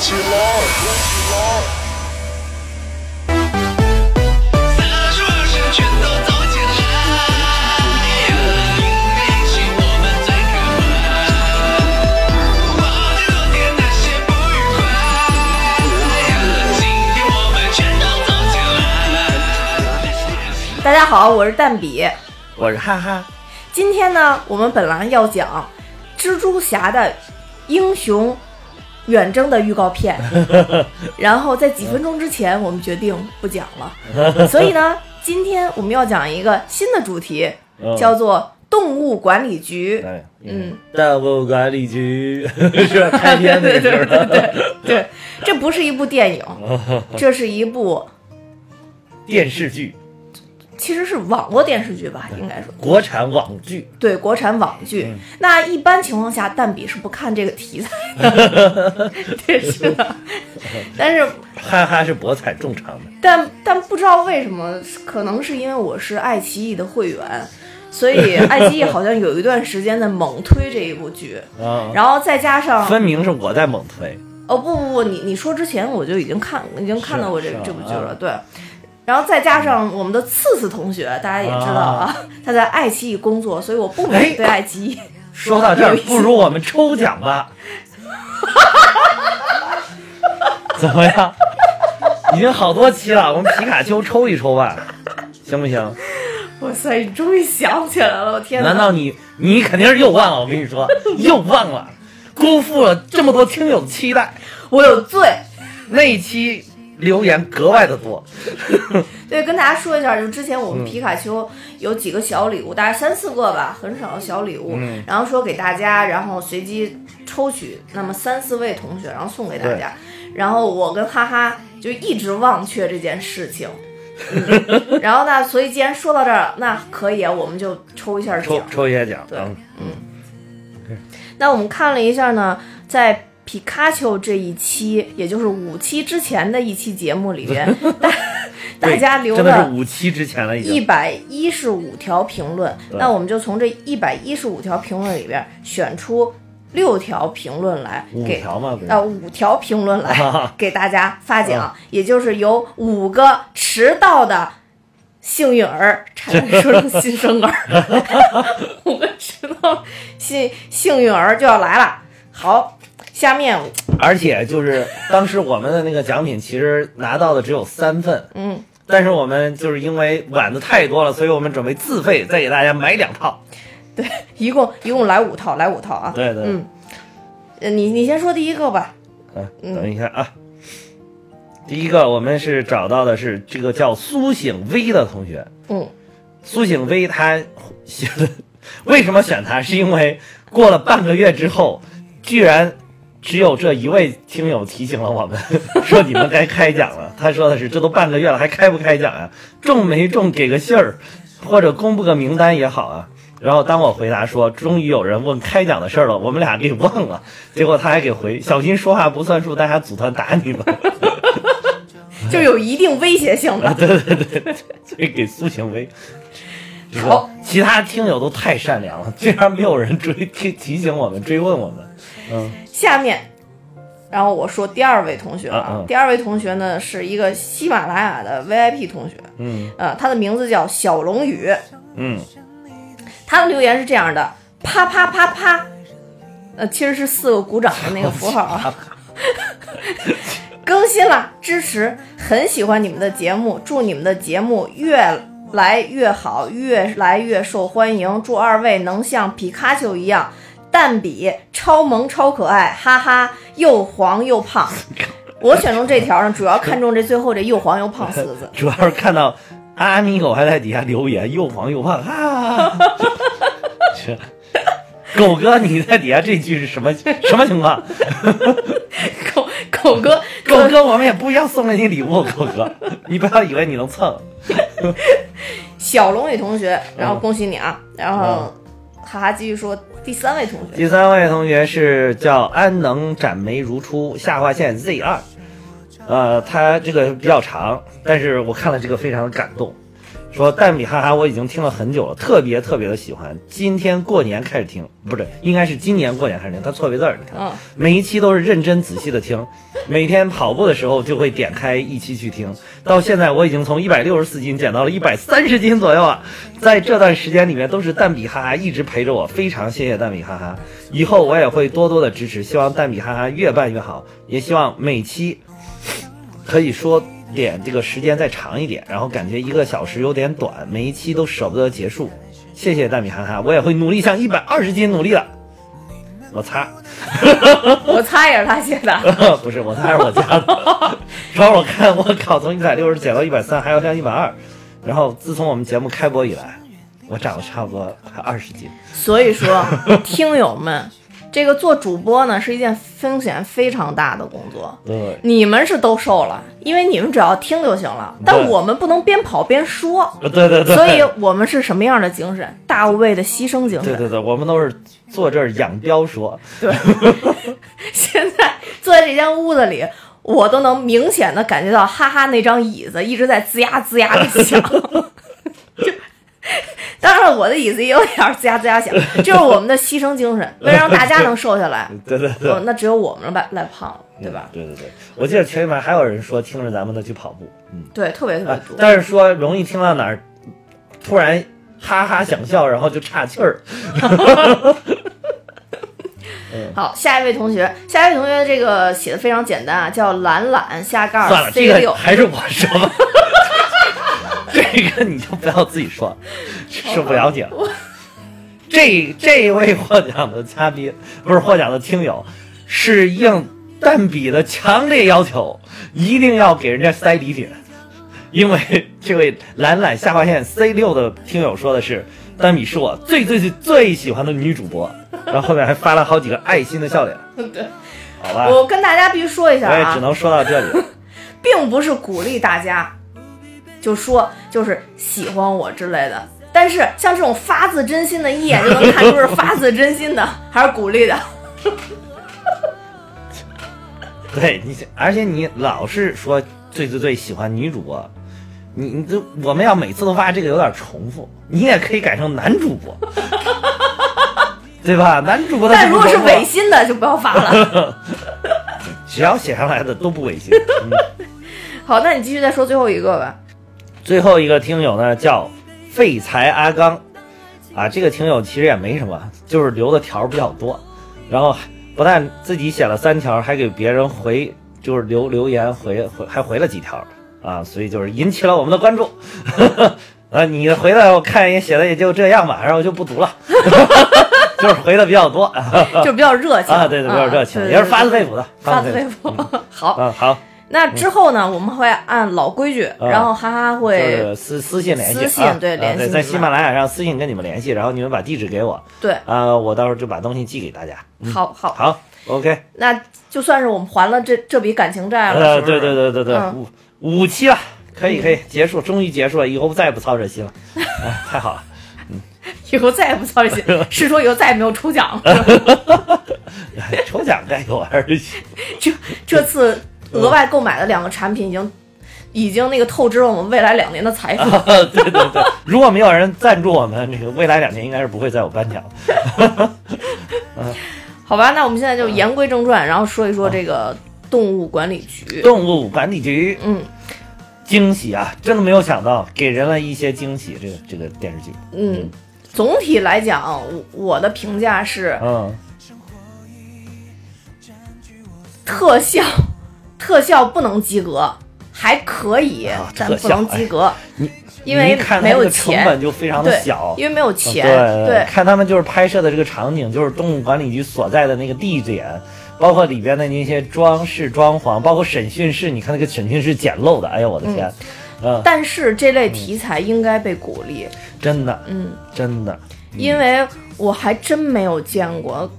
起来，动起来！三十全都走起来，音乐引起我们最可怕。忘记昨天那些不愉快，今天我们全都走起来。大家好，我是蛋比。我是哈哈，今天呢，我们本来要讲蜘蛛侠的英雄远征的预告片，然后在几分钟之前，我们决定不讲了。所以呢，今天我们要讲一个新的主题，嗯。叫做动物管理局。哎，嗯，动物管理局。是吧开篇那个 对时候，对对对，这不是一部电影，这是一部电视剧，其实是网络电视剧吧，应该说。国产网剧，对国产网剧，嗯那一般情况下，蛋比是不看这个题材的，电视的。但是，哈哈是博采众长的，但但不知道为什么，可能是因为我是爱奇艺的会员，所以爱奇艺好像有一段时间在猛推这一部剧，啊，然后再加上分明是我在猛推，哦不不不，你你说之前我就已经看已经看到过这啊这部剧了，对。然后再加上我们的次次同学，大家也知道啊，他在爱奇艺工作，所以我不免哎对爱奇艺。说到这儿，不如我们抽奖吧？怎么样？已经好多期了，我们皮卡丘抽一抽吧，行不行？哇塞，你终于想起来了！我天哪！难道你你肯定是又忘了？我跟你说，又忘了，辜负了这么多听友的期待。我有罪？那一期留言格外的多，对，跟大家说一下，就之前我们皮卡丘有几个小礼物，大概三四个吧，很少的小礼物，嗯然后说给大家，然后随机抽取那么三四位同学，然后送给大家。然后我跟哈哈就一直忘却这件事情。嗯、然后呢，所以既然说到这儿，那可以啊，我们就抽一下抽奖。抽一下奖。对嗯那我们看了一下呢，在皮卡丘这一期，也就是五期之前的一期节目里边，大大家留真的五期之前了，一百一十五条评论。那我们就从这一百一十五条评论里边选出六条评论来五给。条嘛，呃，五条评论来啊给大家发奖，也就是由五个迟到的幸运儿，差点说成新生儿，五个迟到幸幸运儿就要来了。好，下面而且就是当时我们的那个奖品，其实拿到的只有三份，嗯，但是我们就是因为碗子太多了，所以我们准备自费再给大家买两套。对，一共一共来五套，来五套啊。对对嗯，呃你你先说第一个吧。嗯，等一下啊。第一个，我们是找到的是这个叫苏醒威的同学。嗯，苏醒威他写的，为什么选他？是因为过了半个月之后，居然只有这一位听友提醒了我们，说你们该开奖了。他说的是，这都半个月了，还开不开奖呀？中没中给个信儿，或者公布个名单也好啊。然后当我回答说，终于有人问开奖的事儿了，我们俩给忘了。结果他还给回，小心说话不算数，大家组团打你们。就有一定威胁性的。所以给苏醒威。这个好其他听友都太善良了，竟然没有人追提提醒我们、追问我们。嗯，下面，然后我说第二位同学啊，嗯嗯第二位同学呢是一个喜马拉雅的 VIP 同学，嗯。呃，他的名字叫小龙宇，嗯，他的留言是这样的：啪啪啪啪，呃，其实是四个鼓掌的那个符号啊。更新了，支持，很喜欢你们的节目，祝你们的节目越来越好，越来越受欢迎。祝二位能像皮卡丘一样，蛋比超萌超可爱，哈哈，又黄又胖。我选中这条呢，主要看中这最后这又黄又胖四个字。主要是看到阿米狗还在底下留言，又黄又胖哈啊！哈 狗哥，你在底下这句是什么什么情况？狗狗哥，狗哥，我们也不要送给你礼物，狗哥，你不要以为你能蹭。小龙女同学，然后恭喜你啊！然后哈哈继续说第三位同学，第三位同学是叫安能斩眉如初下划线 Z 二，呃，他这个比较长，但是我看了这个非常的感动，说蛋比哈哈我已经听了很久了，特别特别的喜欢。今天过年开始听，不是，应该是今年过年开始听。他错别字儿，你看，嗯每一期都是认真仔细的听，每天跑步的时候就会点开一期去听。到现在我已经从一百六十四斤减到了一百三十斤左右了，在这段时间里面都是蛋比哈哈一直陪着我，非常谢谢蛋比哈哈。以后我也会多多的支持，希望蛋比哈哈越办越好，也希望每期可以说点这个时间再长一点，然后感觉一个小时有点短，每一期都舍不得结束。谢谢大米哈哈，我也会努力向一百二十斤努力的。我擦，我擦也是他写的。不是我擦是我加的。主要我看我靠，从一百六十减到一百三，还要降一百二。然后自从我们节目开播以来，我长了差不多快二十斤。所以说，听友们，这个做主播呢是一件风险非常大的工作。对，你们是都瘦了，因为你们只要听就行了，但我们不能边跑边说。对对对。所以我们是什么样的精神？大无畏的牺牲精神。对对对，我们都是坐这儿养膘说。对，现在坐在这间屋子里，我都能明显的感觉到哈哈那张椅子一直在吱呀吱呀的响。就当然了，我的椅子也有点吱呀吱呀响，这就是我们的牺牲精神。为了让大家能瘦下来，对对对。哦，那只有我们来来胖了，对吧？对对对，我记得群里面还有人说听着咱们的去跑步，嗯，对，特别特别啊多。但是说容易听到哪儿突然哈哈想笑，然后就岔气儿。好，下一位同学，下一位同学这个写的非常简单啊，叫懒懒下盖儿算了，这 C 六。个还是我说吧。这个你就不要自己说，是不了解了。这这一位获奖的嘉宾不是获奖的听友，是应蛋比的强烈要求，一定要给人家塞礼品，因为这位懒懒下划线 C 六的听友说的是蛋比是我最最最最喜欢的女主播，然后后面还发了好几个爱心的笑脸。对，好吧，我跟大家必须说一下啊我也只，能说到这里。并不是鼓励大家就说就是喜欢我之类的。但是像这种发自真心的，一眼 就能看出是发自真心的，还是鼓励的。对你，而且你老是说最最最喜欢女主播，你你这我们要每次都发这个有点重复，你也可以改成男主播，对吧？男主播的但如果是违心的，就不要发了。只要写上来的都不违心。嗯、好，那你继续再说最后一个吧。最后一个听友呢叫废材阿刚，啊，这个听友其实也没什么，就是留的条儿比较多，然后不但自己写了三条，还给别人回，就是留留言回回还回了几条啊，所以就是引起了我们的关注。啊，你回的我看也写的也就这样吧，然后就不读了，就是回的比较多。就比较热情。啊，对对，比较热情，也是发自肺腑的，发自肺腑。好，嗯，好，那之后呢，我们会按老规矩，然后哈哈会私私信联系，私信啊。对联系在喜马拉雅上私信跟你们联系，然后你们把地址给我，对，啊，我到时候就把东西寄给大家。好好，好，OK，那就算是我们还了这这笔感情债了。对对对对对，嗯。五五期了，可以可以，结束，终于结束了，以后再也不操这心了，哎，太好了，以后再也不操这心，是说以后再也没有抽奖了。哎 抽奖该有还是？这这次额外购买的两个产品已经已经那个透支了我们未来两年的财富。对对对，如果没有人赞助我们，这个未来两年应该是不会再有颁奖的。好吧，那我们现在就言归正传，然后说一说这个动物管理局。动物管理局嗯惊喜啊，真的没有想到，给人了一些惊喜。这个这个电视剧，嗯，总体来讲，我我的评价是嗯，特效，特效不能及格，还可以，啊但不能及格，你因为没有这个成钱本就非常的对小，因为没有钱，对对。看他们就是拍摄的这个场景，就是动物管理局所在的那个地点，包括里边的那些装饰装潢，包括审讯室，你看那个审讯室简陋的，哎呦我的天，嗯，但是这类题材应该被鼓励，真的嗯，真的，因为我还真没有见过，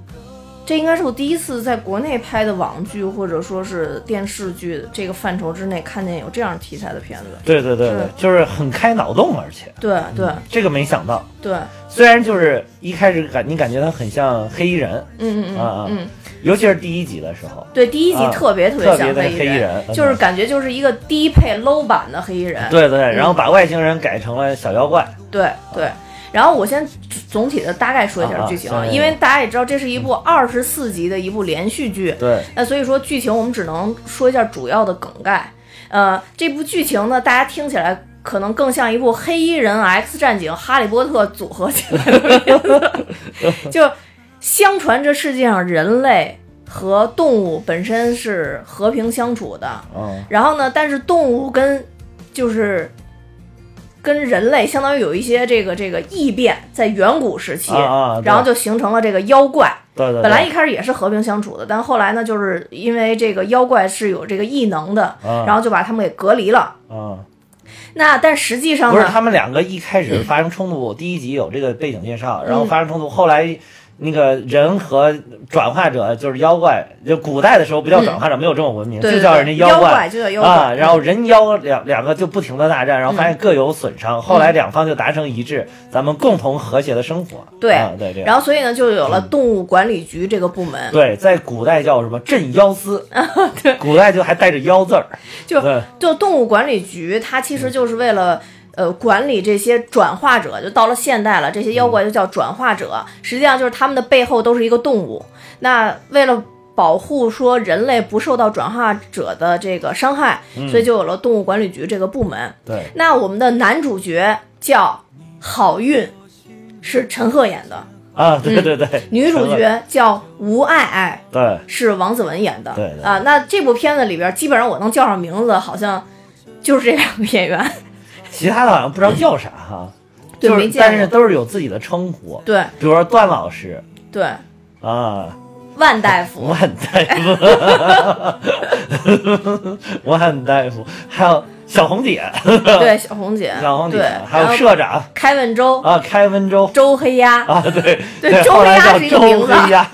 这应该是我第一次在国内拍的网剧或者说是电视剧这个范畴之内看见有这样题材的片子。对对对对，就是很开脑洞，而且对对这个没想到，对，虽然就是一开始感你感觉它很像黑衣人，嗯嗯嗯啊嗯嗯，尤其是第一集的时候，对，第一集啊特别特别像黑衣人嗯就是感觉就是一个低配 low 版的黑衣人。对对，然后把外星人改成了小妖怪，对对。然后我先总体的大概说一下剧情，因为大家也知道这是一部二十四集的一部连续剧，对，那所以说剧情我们只能说一下主要的梗概。呃，这部剧情呢，大家听起来可能更像一部黑衣人、X 战警、哈利波特组合起来的片子。就相传这世界上人类和动物本身是和平相处的，嗯，然后呢，但是动物跟就是跟人类相当于有一些这个这个异变，在远古时期，啊啊然后就形成了这个妖怪。对对，对本来一开始也是和平相处的，但后来呢，就是因为这个妖怪是有这个异能的，啊然后就把他们给隔离了。嗯。那但实际上不是，呢，他们两个一开始发生冲突，第一集有这个背景介绍，嗯然后发生冲突，后来那个人和转化者就是妖怪，就古代的时候不叫转化者，没有这种文明，嗯对对就叫人家对妖怪。就叫妖怪。啊，然后人妖两两个就不停的大战，然后发现各有损伤，后来两方就达成一致，咱们共同和谐的生活。对啊、对对。然后所以呢，就有了动物管理局这个部门。对，在古代叫什么镇妖司，对古代就还带着妖字儿。就对就动物管理局，它其实就是为了。呃，管理这些转化者，就到了现代了，这些妖怪就叫转化者。实际上就是他们的背后都是一个动物。那为了保护说人类不受到转化者的这个伤害，所以就有了动物管理局这个部门。对，那我们的男主角叫好运，是陈赫演的；啊，对对对。女主角叫吴爱爱，对是王子文演的。对对啊，那这部片子里边，基本上我能叫上名字，好像就是这两个演员。其他的好像不知道叫啥哈，对就是没见过。但是都是有自己的称呼，对。比如说段老师。对，啊，万大夫，万大夫，万大夫，还有小红姐，对小红姐，小红姐对，，还有社长。开文周，啊，开文州周黑鸭，啊，对。对周后来黑鸭叫是一个名字。黑鸭。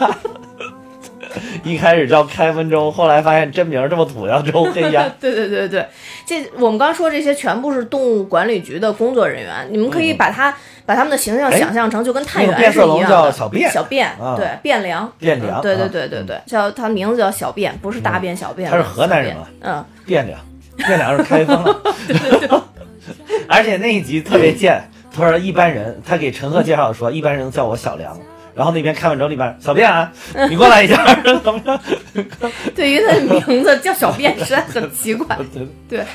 一开始叫开封周，后来发现真名这么土，叫周黑鸭。对对对对，这我们刚说这些全部是动物管理局的工作人员，你们可以把他、把他们的形象哎想象成就跟探那个员变色龙是一样的。叫小便小便，啊对，变良，变良嗯对对啊对对对，叫他名字叫小便，不是大便小便。他是河南人嗯，变凉，变凉是开封了。而且那一集特别贱，他说一般人，他给陈赫介绍说，一般人叫我小梁。然后那边开完之后，那边小便啊，你过来一下，怎么着？对于他的名字叫小便实在很奇怪。对对，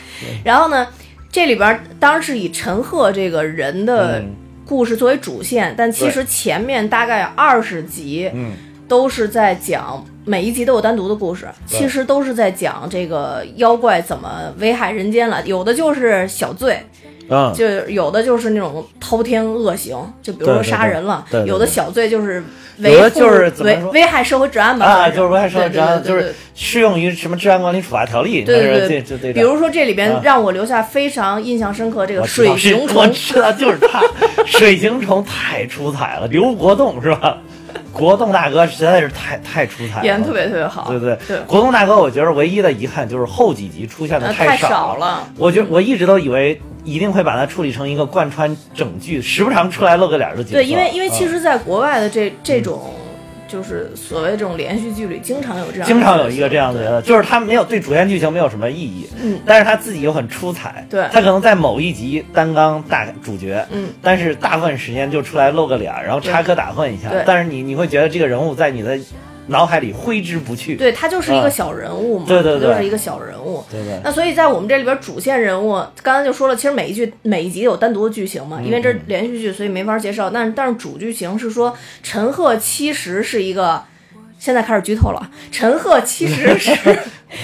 然后呢，这里边儿当然是以陈赫这个人的嗯故事作为主线，但其实前面大概二十集嗯，都是在讲。每一集都有单独的故事，其实都是在讲这个妖怪怎么危害人间了。有的就是小罪，嗯，就有的就是那种滔天恶行，就比如说对对对杀人了。对对对。有的小罪就是有维护就是危危害社会治安吧，啊，就是危害社会治安，就对对对对。是适用于什么治安管理处罚条例，对对对。这这这比如说这里边啊。让我留下非常印象深刻这个水熊是我虫，知道就是他，水形虫太出彩了，刘国栋是吧？国栋大哥实在是太太出彩了，演得特别特别好，对对对。国栋大哥，我觉得唯一的遗憾就是后几集出现的呃太少少了。我觉得我一直都以为一定会把它处理成一个贯穿整剧，时不常出来露个脸的角色。对，因为因为啊其实，在国外的这这种就是所谓这种连续剧里，经常有这样经常有一个这样的人，就是他没有对主线剧情没有什么意义，嗯。但是他自己又很出彩，对。他可能在某一集担纲大主角，嗯，但是大部分时间就出来露个脸，然后插科打诨一下。对，但是你你会觉得这个人物在你的脑海里挥之不去，对他就是一啊。个小人物嘛，对对对他就是一个小人物。对对。那所以在我们这里边主线人物，刚才就说了，其实每一句每一集有单独的剧情嘛，因为这是连续剧，所以没法介绍。但是但是主剧情是说，陈赫其实是一个，现在开始剧透了，陈赫其实 是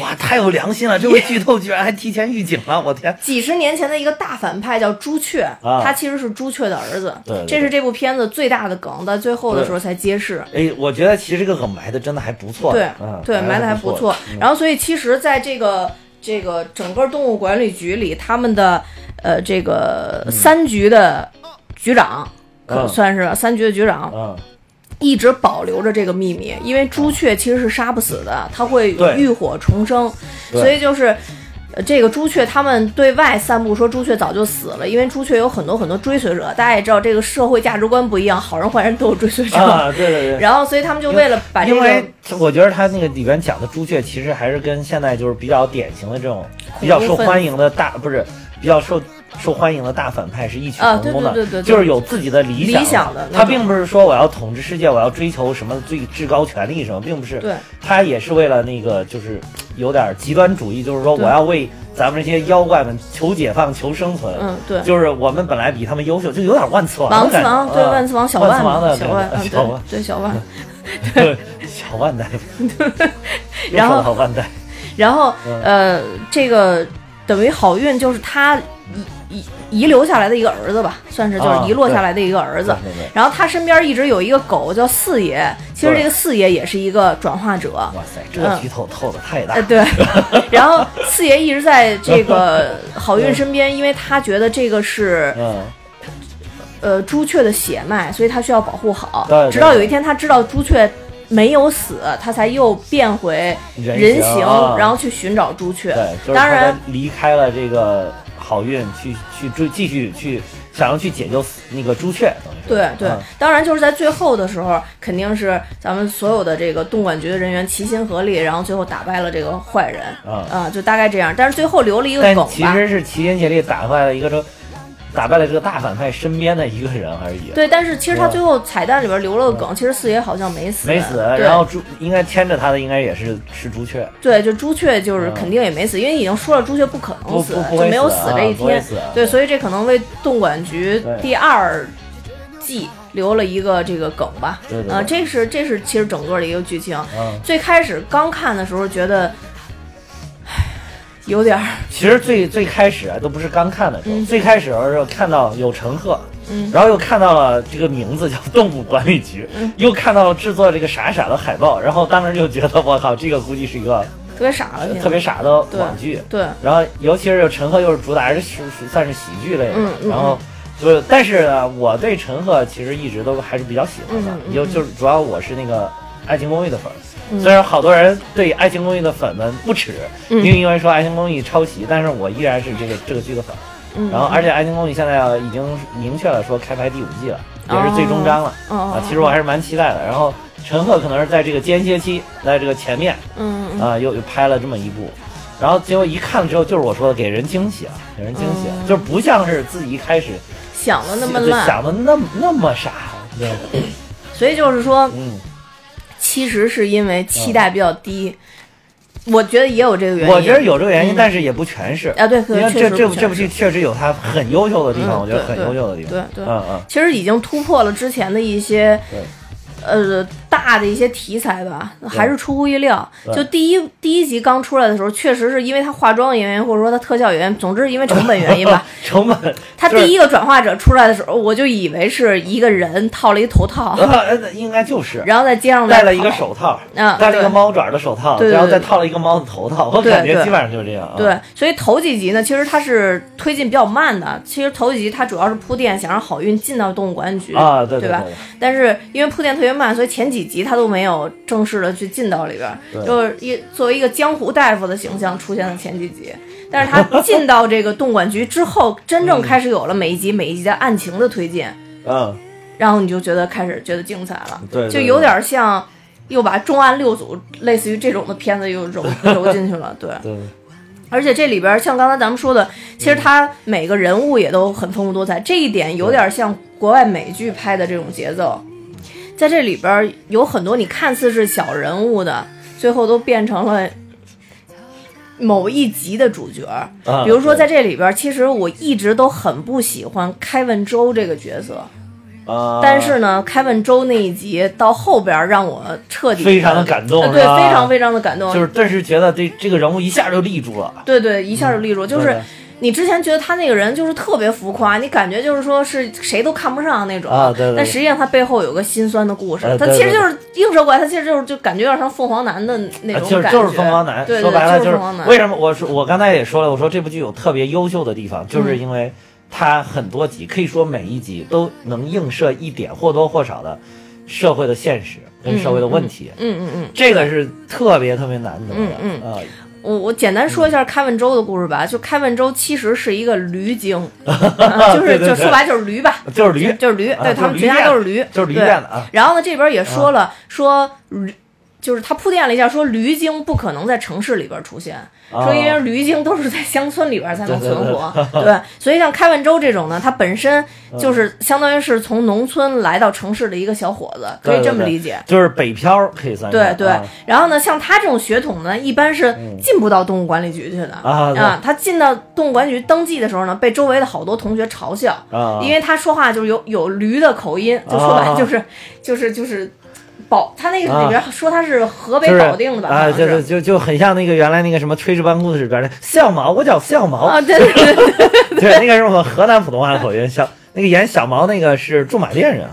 哇，太有良心了，这位剧透居然还提前预警了，我天！几十年前的一个大反派，叫朱雀，啊。他其实是朱雀的儿子，对对这是这部片子最大的梗，在最后的时候才揭示。哎，我觉得其实这个梗埋的真的还不错，对、嗯，对，埋的还不不错。然后，所以其实在这个这个整个动物管理局里，他们的呃这个三局的局长，可嗯。算是三局的局长，嗯，一直保留着这个秘密，因为朱雀其实是杀不死的，它会浴火重生，所以就是。呃，这个朱雀他们对外散布说朱雀早就死了，因为朱雀有很多很多追随者。大家也知道，这个社会价值观不一样，好人坏人都有追随者。啊，对对对。然后，所以他们就为了把这个因为我觉得他那个里边讲的朱雀，其实还是跟现在就是比较典型的这种比较受欢迎的大，不是比较受受欢迎的大反派是异曲同工的，对对对对就是有自己的理想理想的他并不是说我要统治世界，我要追求什么最至高权力什么，并不是。对，他也是为了那个就是有点极端主义，就是说我要为咱们这些妖怪们求解放、求生存。嗯，对，就是我们本来比他们优秀，就有点万磁王王的感觉。次王对啊万磁王小万万磁王的小万，小万对对小万。对，小万 代 夫，然后又说到万代，然后嗯呃，这个等于好运就是他遗遗遗留下来的一个儿子吧，算是就是啊遗落下来的一个儿子。然后他身边一直有一个狗叫四爷，其实这个四爷也是一个转化者。哇塞，这个剧透透的太大。对，然后四爷一直在这个好运身边，因为他觉得这个是嗯，呃朱雀的血脉，所以他需要保护好对。对直到有一天他知道朱雀没有死，他才又变回人人形啊然后去寻找朱雀。对，就是当然离开了这个好运，去去追继续去想要去解救那个朱雀，对对嗯，当然就是在最后的时候，肯定是咱们所有的这个动管局的人员齐心合力，然后最后打败了这个坏人，啊啊，就大概这样。但是最后留了一个但梗吧，其实是齐心协力打败了一个这打败了这个大反派身边的一个人而已。对，但是其实他最后彩蛋里边留了个梗，其实四爷好像没死，没死，然后朱应该牵着他的应该也是是朱雀，对，就朱雀就是嗯肯定也没死，因为已经说了朱雀不可能死，就没有死啊这一天。对，所以这可能为动管局第二季留了一个这个梗吧。啊，这是这是其实整个的一个剧情。嗯，最开始刚看的时候觉得，唉，有点儿，其实最最开始啊，都不是刚看的时候，嗯。最开始的时候看到有陈赫，嗯。然后又看到了这个名字叫动物管理局，嗯。又看到了制作这个傻傻的海报，然后当时就觉得我靠，这个估计是一个特别傻的，特别傻的网剧。对，然后尤其是陈赫又是主打是是是算是喜剧类的，然后就但是呢，我对陈赫其实一直都还是比较喜欢的就就是主要我是那个《爱情公寓》的粉。嗯。虽然好多人对《爱情公寓》的粉们不耻，嗯。因为因为说《爱情公寓》抄袭，但是我依然是这个这个剧的粉。嗯，然后，而且《爱情公寓》现在已经明确了说开拍第五季了，也是最终章了。哦啊。其实我还是蛮期待的。然后陈赫可能是在这个间歇期，在这个前面啊，又又拍了这么一部，然后结果一看了之后，就是我说的给人惊喜啊，给人惊喜啊，嗯就是不像是自己一开始想的那么就烂，想的那么那么傻，对，所以就是说，嗯，其实是因为期待比较低，我觉得也有这个原因。我觉得有这个原因，嗯但是也不全是。啊，对，这这部这部剧确实有它很优秀的地方，嗯我觉得很优秀的地方。对对嗯嗯，其实已经突破了之前的一些对。呃，大的一些题材吧，还是出乎意料。就第一第一集刚出来的时候，确实是因为它化妆的原因，或者说它特效原因，总之因为成本原因吧。成本，它第一个转化者出来的时候，我就以为是一个人套了一头套，呃，应该就是。然后在街上戴了一个手套，嗯戴了一个猫爪的手套，然后再套了一个猫的头套，我感觉基本上就是这样啊。对，所以头几集呢，其实它是推进比较慢的。其实头几集它主要是铺垫，想让好运进到动物管理局啊，对对吧？对，但是因为铺垫特别慢，所以前几集他都没有正式的去进到里边儿，就是一作为一个江湖大夫的形象出现了前几集。但是他进到这个动管局之后，真正开始有了每一集每一集的案情的推进，嗯，然后你就觉得开始觉得精彩了，对对就有点像又把重案六组类似于这种的片子又揉 揉进去了，对。对，而且这里边儿像刚才咱们说的，其实他每个人物也都很丰富多彩，这一点有点像国外美剧拍的这种节奏。在这里边有很多你看似是小人物的，最后都变成了某一集的主角。啊比如说在这里边儿，其实我一直都很不喜欢开文周这个角色，啊，但是呢，开文周那一集到后边让我彻底非常的感动呃对，非常非常的感动，就是顿时觉得这这个人物一下就立住了，对对，一下就立住。就是对你之前觉得他那个人就是特别浮夸，你感觉就是说是谁都看不上那种。啊对对对但实际上他背后有个心酸的故事，他其实就是映射过来，他其实就是就感觉有点像凤凰男的那啊种感觉。就是就是凤凰男，说白了就是凤凰男。为什么我说我刚才也说了，我说这部剧有特别优秀的地方，就是嗯因为它很多集，可以说每一集都能映射一点或多或少的社会的现实跟社会的问题。嗯嗯嗯。这个是特别特别难得的，嗯嗯啊我我简单说一下开文周的故事吧。就开文周其实是一个驴精，啊就是就说白就是驴吧，就是驴，就是驴，啊对他们全家都是驴，就是驴对变的啊。然后呢，这边也说了，说驴，就是他铺垫了一下，说驴精不可能在城市里边出现，啊说因为驴精都是在乡村里边才能对对存活，对，所以像开万州这种呢，他本身嗯。就是相当于是从农村来到城市的一个小伙子，可以这么理解。就是北漂可以算对对啊，然后呢，像他这种血统呢，一般是进不到动物管理局去的啊对他进到动物管理局登记的时候呢，被周围的好多同学嘲笑，啊，因为他说话就是有有驴的口音，就说白就是、就是就是保，他那个里边说他是河北保定的吧？啊，好像对对，是。就就很像那个原来那个什么《炊事班故事》里边的相毛，我叫相毛，啊，对对对对对，那个是我们河南普通话的口音，小那个演小毛那个是驻马店人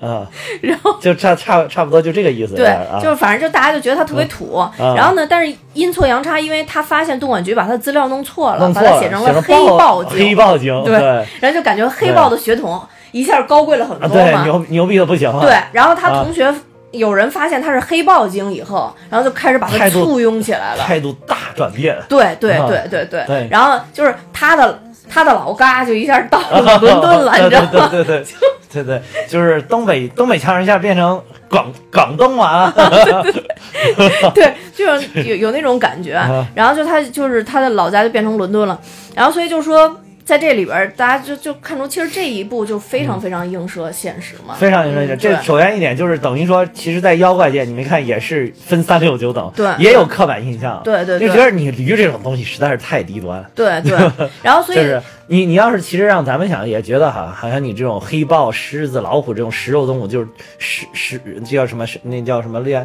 啊，啊，然后就差差差不多就这个意思，对啊，，就是反正就大家就觉得他特别土。嗯然后呢，但是阴错阳差，因为他发现东莞局把他的资料弄错了，错了，把他写成了黑豹警，黑豹警，对对然后就感觉黑豹的血统一下高贵了很啊，多嘛。对牛牛逼的不行了，对，然后他啊同学有人发现他是黑豹精以后，然后就开始把他簇拥起来了。态度大转变，对对啊对对对对然后就是他的他的老嘎就一下到了伦敦了，你知道吗？对对对对对对，就是东北东北腔一下变成广广东啊，对，就是有有那种感觉啊。然后就他就是他的老家就变成伦敦了，然后所以就说。在这里边儿，大家就就看出，其实这一步就非常非常映射现实嘛，嗯非常映射现实。这首先一点就是等于说，其实，在妖怪界，你没看也是分三六九等，对也有刻板印象，对对对就觉得你驴这种东西实在是太低端。对对。然后所以 就是你，你要是其实让咱们想，也觉得哈，好像你这种黑豹、狮子、老虎这种食肉动物，就是食食，这叫什么？那叫什么链？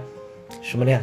什么链？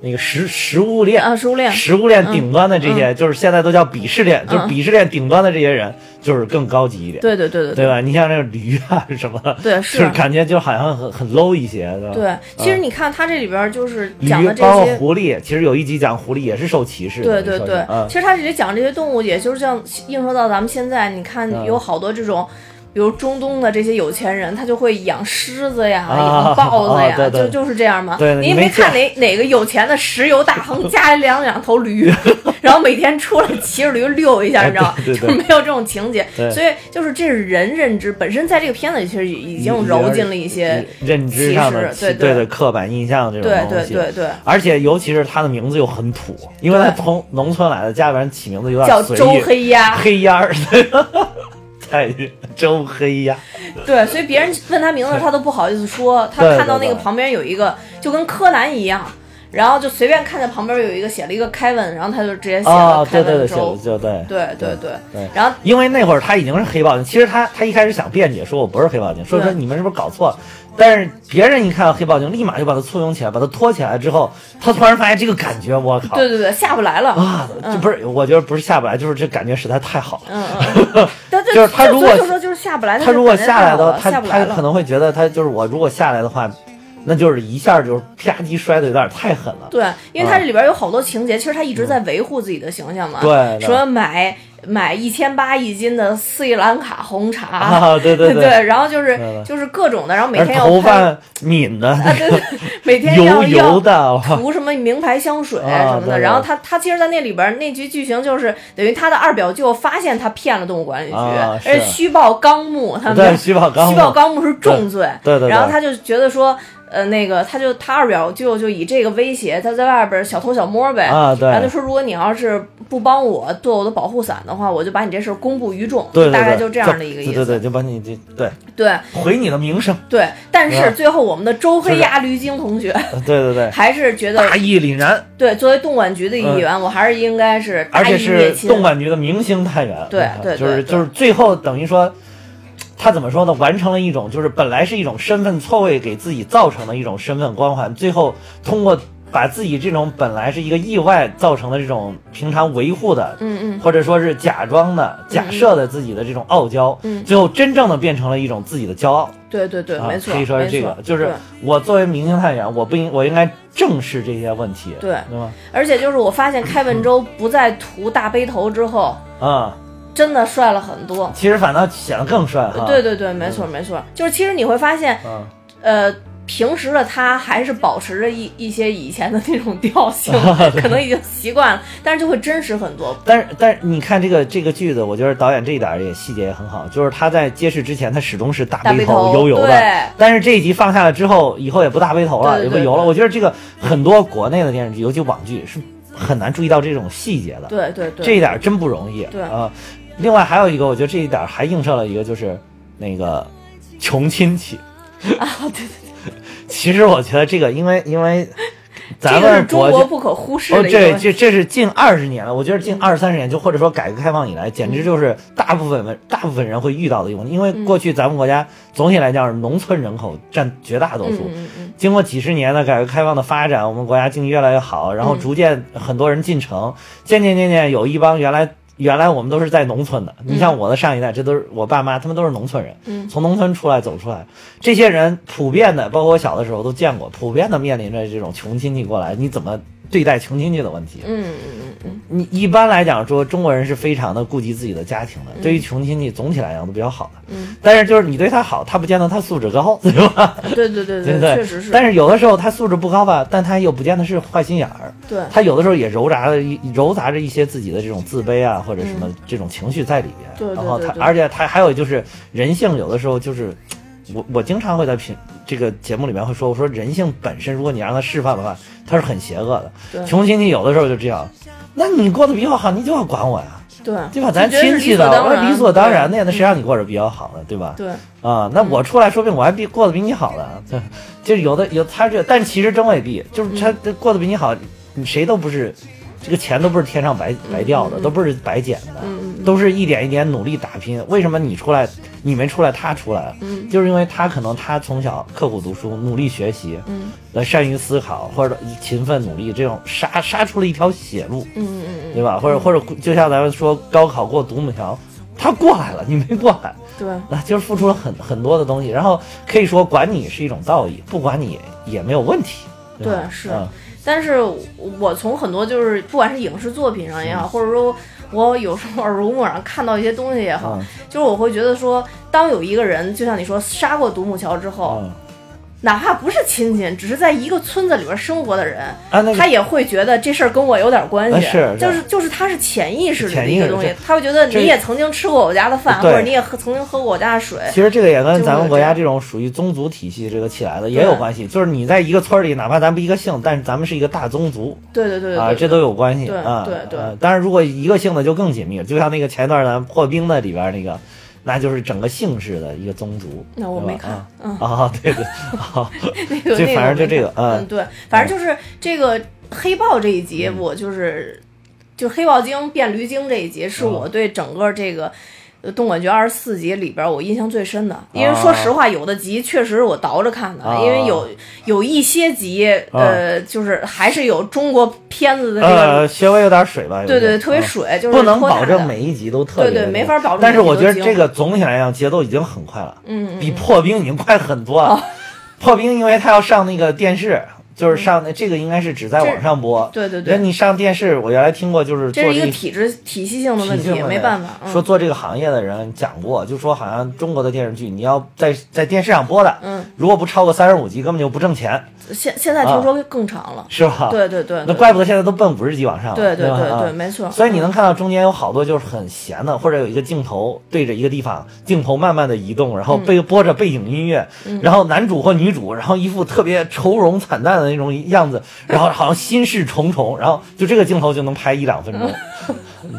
那个食食物链。啊，食物链，食物链顶端的这些，就是现在都叫鄙视链，就是嗯鄙视链顶端的这些人，就是更高级一点，对对对对对吧？你像那个驴啊 什么，对就是感觉就好像很很 low 一些，对吧？对，其实你看他这里边就是讲的这包括些，狐狸，其实有一集讲狐狸也是受歧视的，对对对其实他这里讲这些动物，也就是像映射到咱们现在，你看嗯有好多这种。比如中东的这些有钱人，他就会养狮子呀，啊养豹子呀，就就是这样嘛。对你也你没没看哪哪个有钱的石油大亨家里养两头驴，然后每天出来骑着驴溜一下，你知道吗？对对对就没有这种情节。对所以就是这是人认知本身，在这个片子里其实已经揉进了一些认知上的对对对刻板印象这种对东西。对对对，而且尤其是他的名字又很土，因为他从农村来的，家里边起名字有点叫周黑鸭。黑鸭儿，太周黑呀，对，所以别人问他名字，他都不好意思说。他看到那个旁边有一个，就跟柯南一样，然后就随便看见旁边有一个写了一个 Kevin，然后他就直接写了，哦对对 Kevin 对，写。就对。对对对对然后因为那会儿他已经是黑豹警，其实他他一开始想辩解说我不是黑豹警，说对说你们是不是搞错了？但是别人一看到黑豹警，立马就把他簇拥起来，把他拖起来之后，他突然发现这个感觉，我靠！对对对，下不来了。啊，这不是，我觉得不是下不来，就是这感觉实在太好了。嗯嗯嗯，就是他如果就说就是下不来，他如果下来的话，他。他可能会觉得他就是我如果下来的话，那就是一下就是啪叽摔的有点太狠了。对，因为他这里边有好多情节，其实他一直在维护自己的形象嘛。对对说买买一千八一斤的斯里兰卡红茶。啊，对对 对，然后就是就是各种的，然后每天要喷头发抿的啊，对对，每天要要油的，涂什么名牌香水啊什么的。然后他他其实，在那里边那局剧情就是等于他的二表舅发现他骗了动物管理局，啊而且虚报纲目，他们虚报纲目虚报纲目是重罪。对对对然后他就觉得说。呃，那个，他就他二表舅就以这个威胁，他在外边小偷小摸呗，啊对然后就说，如果你要是不帮我做我的保护伞的话，我就把你这事儿公布于众，对对对，大概就这样的一个意思。对对对，就把你这对对毁你的名声。对但是嗯最后我们的周黑鸭驴精同学对对对，还是觉得大义凛然，对，作为动管局的一员，我还是应该是大而且是。动管局的明星探员。对对对就是对就是最后等于说。他怎么说呢？完成了一种就是本来是一种身份错位给自己造成的一种身份光环，最后通过把自己这种本来是一个意外造成的这种平常维护的，嗯嗯，或者说是假装的、假设的自己的这种傲娇，嗯最后真正的变成了一种自己的骄傲。对对对，啊没错，可以说是这个，就是我作为明星探员，我不应我应该正视这些问题，对对吗？而且就是我发现开文周不再涂大背头之后，啊、真的帅了很多。其实反倒显得更帅了。对对对，没错没错，就是其实你会发现，嗯，呃，平时的他还是保持着一一些以前的那种调性，可能已经习惯了，但是就会真实很多。但是但是你看这个这个剧子，我觉得导演这一点儿也细节也很好，就是他在揭示之前，他始终是大背头油油的对，但是这一集放下了之后，以后也不大背头了，对对也不油了。我觉得这个很多国内的电视剧，尤其网剧是很难注意到这种细节的。对对对，这一点儿真不容易。对啊、另外还有一个，我觉得这一点还映射了一个，就是那个穷亲戚。啊，对对对，其实我觉得这个，因为因为咱们国。中国不可忽视哦，的这。这这是近二十年了，我觉得近二三十年，就或者说改革开放以来，简直就是大部分人大部分人会遇到的一个问题。因为过去咱们国家总体来讲是农村人口占绝大多数，嗯嗯嗯，经过几十年的改革开放的发展，我们国家经济越来越好，然后嗯逐渐很多人进城，渐渐渐渐有一帮原来原来我们都是在农村的，你像我的上一代，这都是我爸妈，他们都是农村人，嗯。从农村出来走出来，这些人普遍的，包括我小的时候都见过，普遍的面临着这种穷亲戚过来，你怎么对待穷亲戚的问题？嗯嗯嗯嗯，你一般来讲说，中国人是非常的顾及自己的家庭的，对于穷亲戚总体来讲都比较好的。嗯，但是就是你对他好，他不见得他素质高，对吧？对对对对对？确实是。但是有的时候他素质不高吧，但他又不见得是坏心眼儿，对，他有的时候也揉杂着一揉杂着一些自己的这种自卑啊，或者什么这种情绪在里边。然后他，而且他还有就是人性，有的时候就是。我我经常会在评这个节目里面会说，我说人性本身，如果你让他释放的话，他是很邪恶的。穷亲戚有的时候就这样，那你过得比我好，你就要管我呀，对对吧？咱亲戚的，我理所当然的呀，那谁让你过得比较好呢，对吧？对，啊，那我出来说不定我还比过得比你好呢，对，就是有的有他这，但其实真未必，就是他嗯过得比你好，你谁都不是，这个钱都不是天上白白掉的，都不是白捡的，都是一点一点努力打拼。为什么你出来，你没出来，他出来了？嗯就是因为他可能他从小刻苦读书，努力学习，嗯呃，善于思考或者勤奋努力，这种杀杀出了一条血路，嗯嗯嗯对吧？或者或者就像咱们说高考过独木桥，他过来了，你没过来。嗯，对。啊，就是付出了很很多的东西，然后可以说管你是一种道义，不管你也没有问题。吧对是嗯但是我从很多就是不管是影视作品上也好，或者说我有时候耳濡目染看到一些东西也好，嗯。就是我会觉得说，当有一个人就像你说杀过独木桥之后，嗯哪怕不是亲戚，只是在一个村子里边生活的人，啊，那个他也会觉得这事儿跟我有点关系，啊是是。就是就是他是潜意识里的东西，他会觉得你也曾经吃过我家的饭，或者你也喝曾经喝过我家的水，其实这个也跟咱们国家这种属于宗族体系这个起来的也有关系，就是你在一个村儿里，哪怕咱不一个姓，但是咱们是一个大宗族对对对对啊，这都有关系对啊。对对。呃当然，如果一个姓的就更紧密了，就像那个前一段咱破冰的里边那个。那就是整个姓氏的一个宗族，那我没看啊嗯啊，对对，啊那个 那个就反正就这个嗯嗯，对，反正就是这个黑豹这一集，嗯我就是就黑豹精变驴精这一集，是嗯我对整个这个。呃动感剧二十四集里边，我印象最深的，因为啊。说实话，有的集确实是我倒着看的，啊因为有有一些集，呃，就是还是有中国片子的这个，呃，稍微有点水吧，对对，特别啊水，就是不能保证每一集都特别对对没法保证。但是我觉得这个总体来讲节奏已经很快了，嗯嗯比破冰已经快很多了。破冰因为它要上那个电视，就是上那这个应该是只在网上播。对对对人你上电视，我原来听过，就是这是一个做这个体制体系性的问题，没办法。嗯、说做这个行业的人讲过，就说好像中国的电视剧，你要在在电视上播的，嗯，如果不超过三十五集，根本就不挣钱，现现在听说更长了，是吧？对对对，啊那怪不得现在都奔五十集往上了。对对对对，没错。所以你能看到中间有好多就是很闲的，或者有一个镜头对着一个地方，镜头慢慢的移动，然后嗯背播着背景音乐，然后男主或女主，然后一副特别愁容惨淡的那种样子，然后好像心事重重，然后就这个镜头就能拍一两分钟。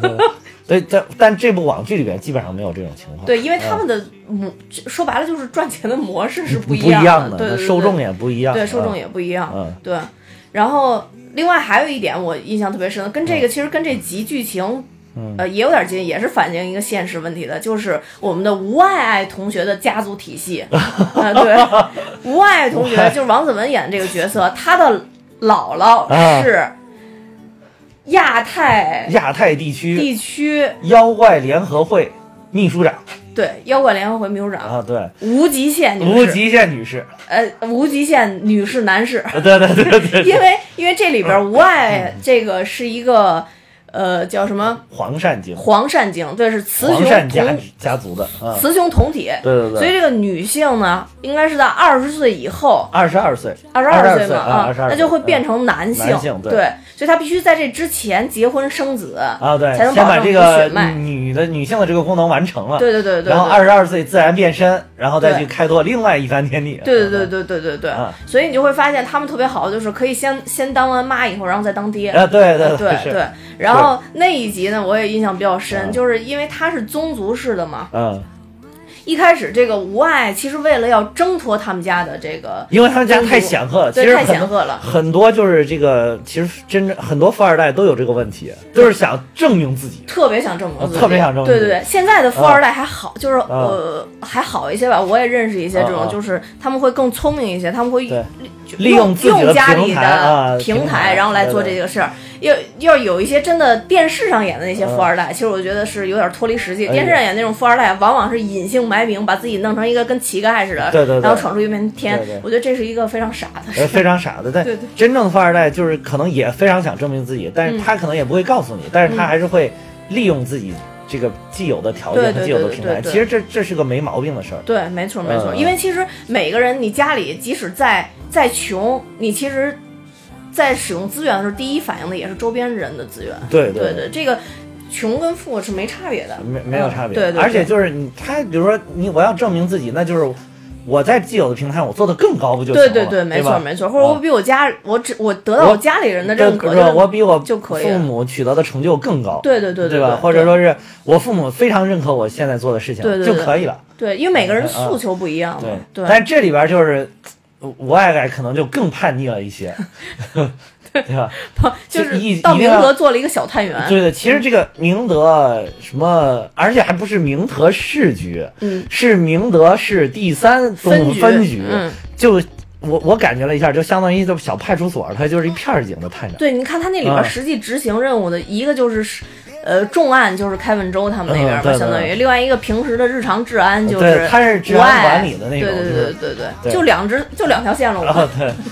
对对，但但这部网剧里边基本上没有这种情况。对，因为他们的模说白了就是赚钱的模式是不一一样的，对对对，受众也不一样，对受众嗯也不一样，嗯对。然后另外还有一点我印象特别深的，跟嗯这个其实跟这集剧情。呃，也有点近，也是反映一个现实问题的，就是我们的吴爱爱同学的家族体系。呃，对，吴爱爱同学就是王子文演的这个角色，他的姥姥啊。是亚太亚太地区地区妖怪联合会秘书长。对妖怪联合会秘书长。啊，对，无极限女士，无极限女士，呃，无极限女士、男士，啊对对对对对，因为因为这里边吴爱这个是一个呃叫什么黄鳝精，黄鳝精，对，是雌雄黄鳝家同家族的啊，雌雄同体。对对对所以这个女性呢，应该是在二十岁以后，二十二岁，二十二岁嘛啊，二十二，那就会变成男性。男性对所以她必须在这之前结婚生子啊，对，才能把这个血脉。女的女性的这个功能完成了，对对对对对。然后二十二岁自然变身，然后再去开拓另外一番天地。对对对对对对所以你就会发现他们特别好，就是可以先先当完妈以后，然后再当爹。啊，对对是对对，然后那一集呢，我也印象比较深，就是因为他是宗族式的嘛。嗯，一开始这个无爱其实为了要挣脱他们家的这个，因为他们家太显赫了，其实很显赫了。很多就是这个，其实真正很多富二代都有这个问题，就是想证明自己。特别想证明自己，啊特别想证明对对对，现在的富二代还好，就是啊。呃还好一些吧。我也认识一些这种，就是他们会更聪明一些，他们会利用自己的用家里平台啊的平台台，然后来做这个事儿。要要有一些真的电视上演的那些富二代，嗯其实我觉得是有点脱离实际。哎电视上演那种富二代，往往是隐姓埋名，把自己弄成一个跟乞丐似的，对对对然后闯出一片天。我觉得这是一个非常傻的。非常傻的，但对对真正的富二代就是可能也非常想证明自己，但是他可能也不会告诉你，但是他还是会利用自己这个既有的条件和既有的平台。其实这这是个没毛病的事儿。对，没错没错，嗯因为其实每个人，你家里即使再再穷，你其实，在使用资源的时候，第一反应的也是周边人的资源。对对对对，这个穷跟富是没差别的，没没有差别，嗯对对，而且就是你他，比如说你我要证明自己，那就是我在既有的平台我做的更高不就行了？对对对，没错没错，或者我啊比我家，我只我得到我我家里人的认可，就我比我就可以父母取得的成就更高，对对对对吧？对，或者说是我父母非常认可我现在做的事情对对对。就可以了。对，因为每个人啊诉求不一样嘛，对，但这里边就是我爱爱可能就更叛逆了一些，对吧？就是到明德做了一个小探员，对对，其实这个明德什么，而且还不是明德市局，嗯，是明德市第三分局总分局，嗯就我我感觉了一下，就相当于就小派出所，它就是一片儿警的探员。对，你看他那里边啊实际执行任务的一个就是。呃，重案就是开文州他们那边嘛，相当于另外一个平时的日常治安就对是他是治安管理的那种对对就是对对对对就两只就两条线路嘛。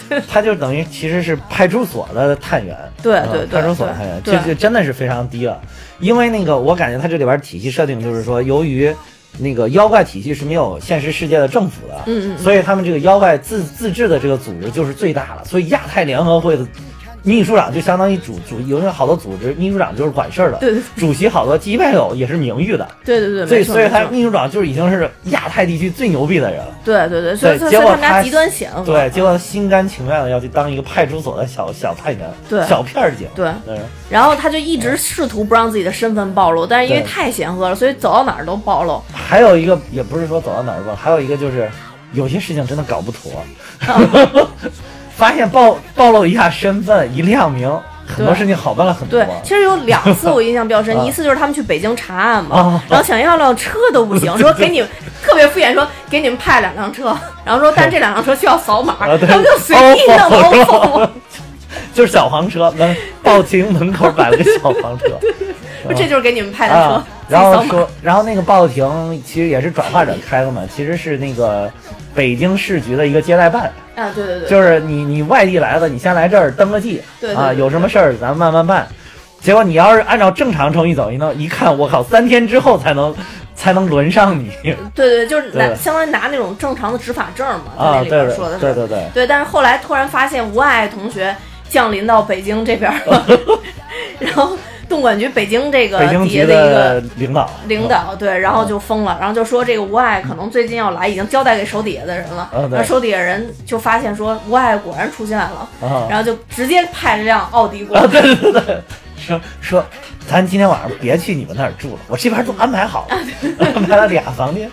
对，他就等于其实是派出所的探员，嗯对对对派出所的探员，对这就真的是非常低了。因为那个我感觉他这里边体系设定就是说，由于那个妖怪体系是没有现实世界的政府的，嗯嗯所以他们这个妖怪自自治的这个组织就是最大了。所以亚太联合会的秘书长就相当于主主，有好多组织秘书长就是管事儿的，对对主席好多即便有也是名誉的。对对对，所以，所以他秘书长就是已经是亚太地区最牛逼的人了。对对对，所以对结果他极端险恶。对，结果他心甘情愿的要去当一个派出所的小小探员，对小片儿警，对对然后他就一直试图不让自己的身份暴露，但是因为太显赫了，所以走到哪儿都暴露。还有一个也不是说走到哪儿吧，还有一个就是有些事情真的搞不妥，发现暴暴露一下身份一亮明，很多事情好办了很多对。，其实有两次我印象比较深，啊 一次就是他们去北京查案嘛啊，然后想要辆车都不行，说给你特别敷衍说给你们派两辆车，然后说但这两辆车需要扫码，他们就随意弄欧风欧风，就是小黄车，门报亭门口摆了个小黄车，说这就是给你们派的车。然后说，然后那个报亭其实也是转化者开的嘛，其实是那个北京市局的一个接待办，啊，对对对，就是你你外地来的，你先来这儿登个记，啊，对对对。有什么事儿咱们慢慢办。结果你要是按照正常程序走，一弄一看，我靠，三天之后才能 才能轮上你。对对，就是拿相当于拿那种正常的执法证嘛，在那啊！里对对边说的是。对对对，对，但是后来突然发现吴爱同学降临到北京这边了，然后东管局北京这个北京局底下的一个领导。领导，对，然后就疯了，然后就说这个吴爱可能最近要来，已经交代给手底下的人了，嗯对。然后手底下人就发现说吴爱果然出现了，啊。然后就直接派了辆奥迪过啊，来，对对对对，说说咱今天晚上别去你们那儿住了，我这边都安排好了，安排了俩房间。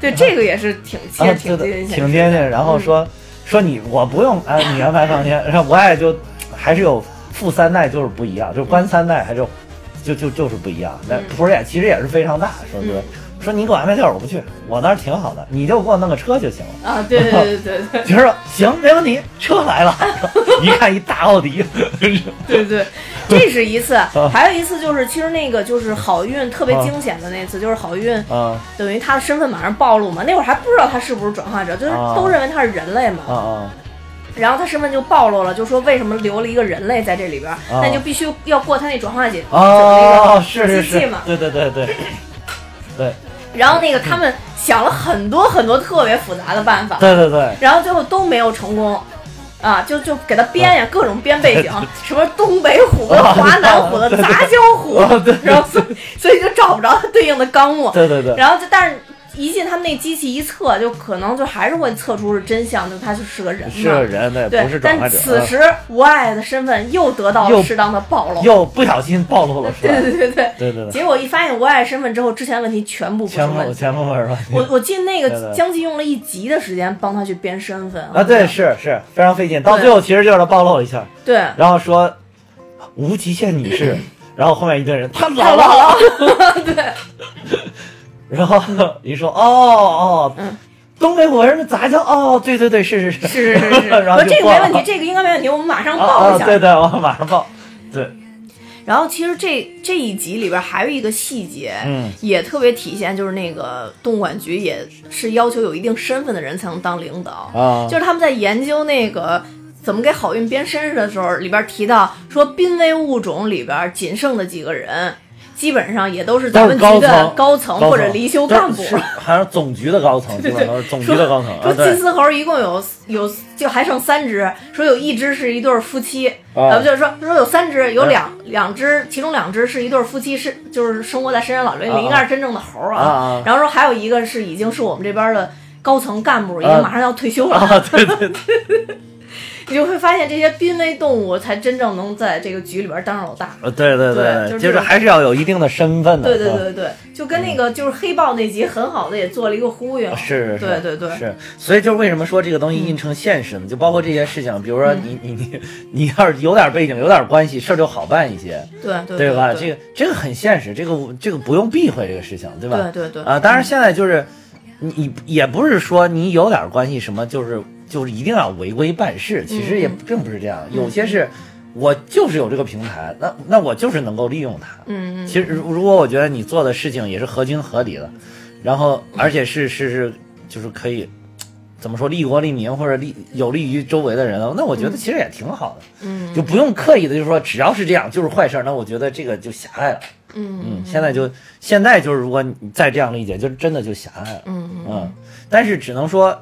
对，这个也是挺挺对的，贴近挺接近。然后说、说你我不用啊，你安排房间，然后吴爱就还是有富三代就是不一样，就是官三代还是就就就是不一样。那嗯谱儿也其实也是非常大，说是、说你给我安排地儿我不去，我那儿挺好的，你就给我弄个车就行了。啊，对对对对对 就是说行，没问题，车来了，一看一大奥迪，对对，这是一次，还有一次就是其实那个就是好运特别惊险的那次，就是好运啊等于他的身份马上暴露嘛，那会儿还不知道他是不是转化者，就是啊都认为他是人类嘛。然后他身份就暴露了，就说为什么留了一个人类在这里边儿，哦那你就必须要过他那转化解哦，是是是那个机器嘛，。对对对对。对。然后那个他们想了很多很多特别复杂的办法，对对对，然后最后都没有成功。啊，就就给他编呀，各种编背景，什么东北虎华南虎的、杂交虎然后所以所以就找不着它对应的纲目，对对对。然后就但是一进他们那机器一测，就可能就还是会测出是真相，就他就是个人，是个人对，对不是转化但。此时无爱的身份又得到了适当的暴露嗯，又不小心暴露了是吧。对对对对对对对，结果一发现无爱身份之后，之前问题全部不前后成问题。前后是吧？我我记得那个将近用了一集的时间帮他去编身份啊，对，是是非常费劲，到最后其实就是他暴露了一下，对，然后说无极限女士，然后后面一堆人他太姥老姥，了，对，然后一说哦哦，嗯。东北火人杂交哦，对对对，是是是。是是是是，然后这个没问题，这个应该没问题，我们马上报一下。对对，我马上报，对，然后其实这这一集里边还有一个细节，嗯，也特别体现，就是那个动物管局也是要求有一定身份的人才能当领导，啊，就是他们在研究那个。怎么给好运编身世的时候，里边提到说濒危物种里边仅剩的几个人，基本上也都是咱们局的高层或者离休干部。都。是好像总局的高层，总局的高层说金丝猴一共有有就还剩三只，说有一只是一对夫妻，啊。呃，不就是说说有三只，有两两只，其中两只是一对夫妻，是就是生活在深山老林里，应该是真正的猴儿啊啊。然后说还有一个是已经是我们这边的高层干部，已经啊。马上要退休了。啊，对对对，你就会发现这些濒危动物才真正能在这个局里边当上老大。呃对对对就是就是还是要有一定的身份的，对对对对，就跟那个就是黑豹那集很好的也做了一个呼应。啊是，是对对对是，所以就是为什么说这个东西印成现实呢？就包括这些事情，比如说你你你你要是有点背景，有点关系，事儿就好办一些，对对对吧？对这个这个很现实，这个这个不用避讳这个事情，对吧？对对对啊，当然现在就是你你也不是说你有点关系什么，就是就是一定要违规办事，其实也嗯并不是这样，有些是。我就是有这个平台，那那我就是能够利用它。嗯嗯其实如如果我觉得你做的事情也是合情合理的，然后而且是是是就是可以怎么说利国利民或者利有利于周围的人，那我觉得其实也挺好的，嗯就不用刻意的就说只要是这样就是坏事儿，那我觉得这个就狭隘了。嗯嗯，现在就现在就是如果你再这样理解，就真的就狭隘了。嗯嗯，嗯，但是只能说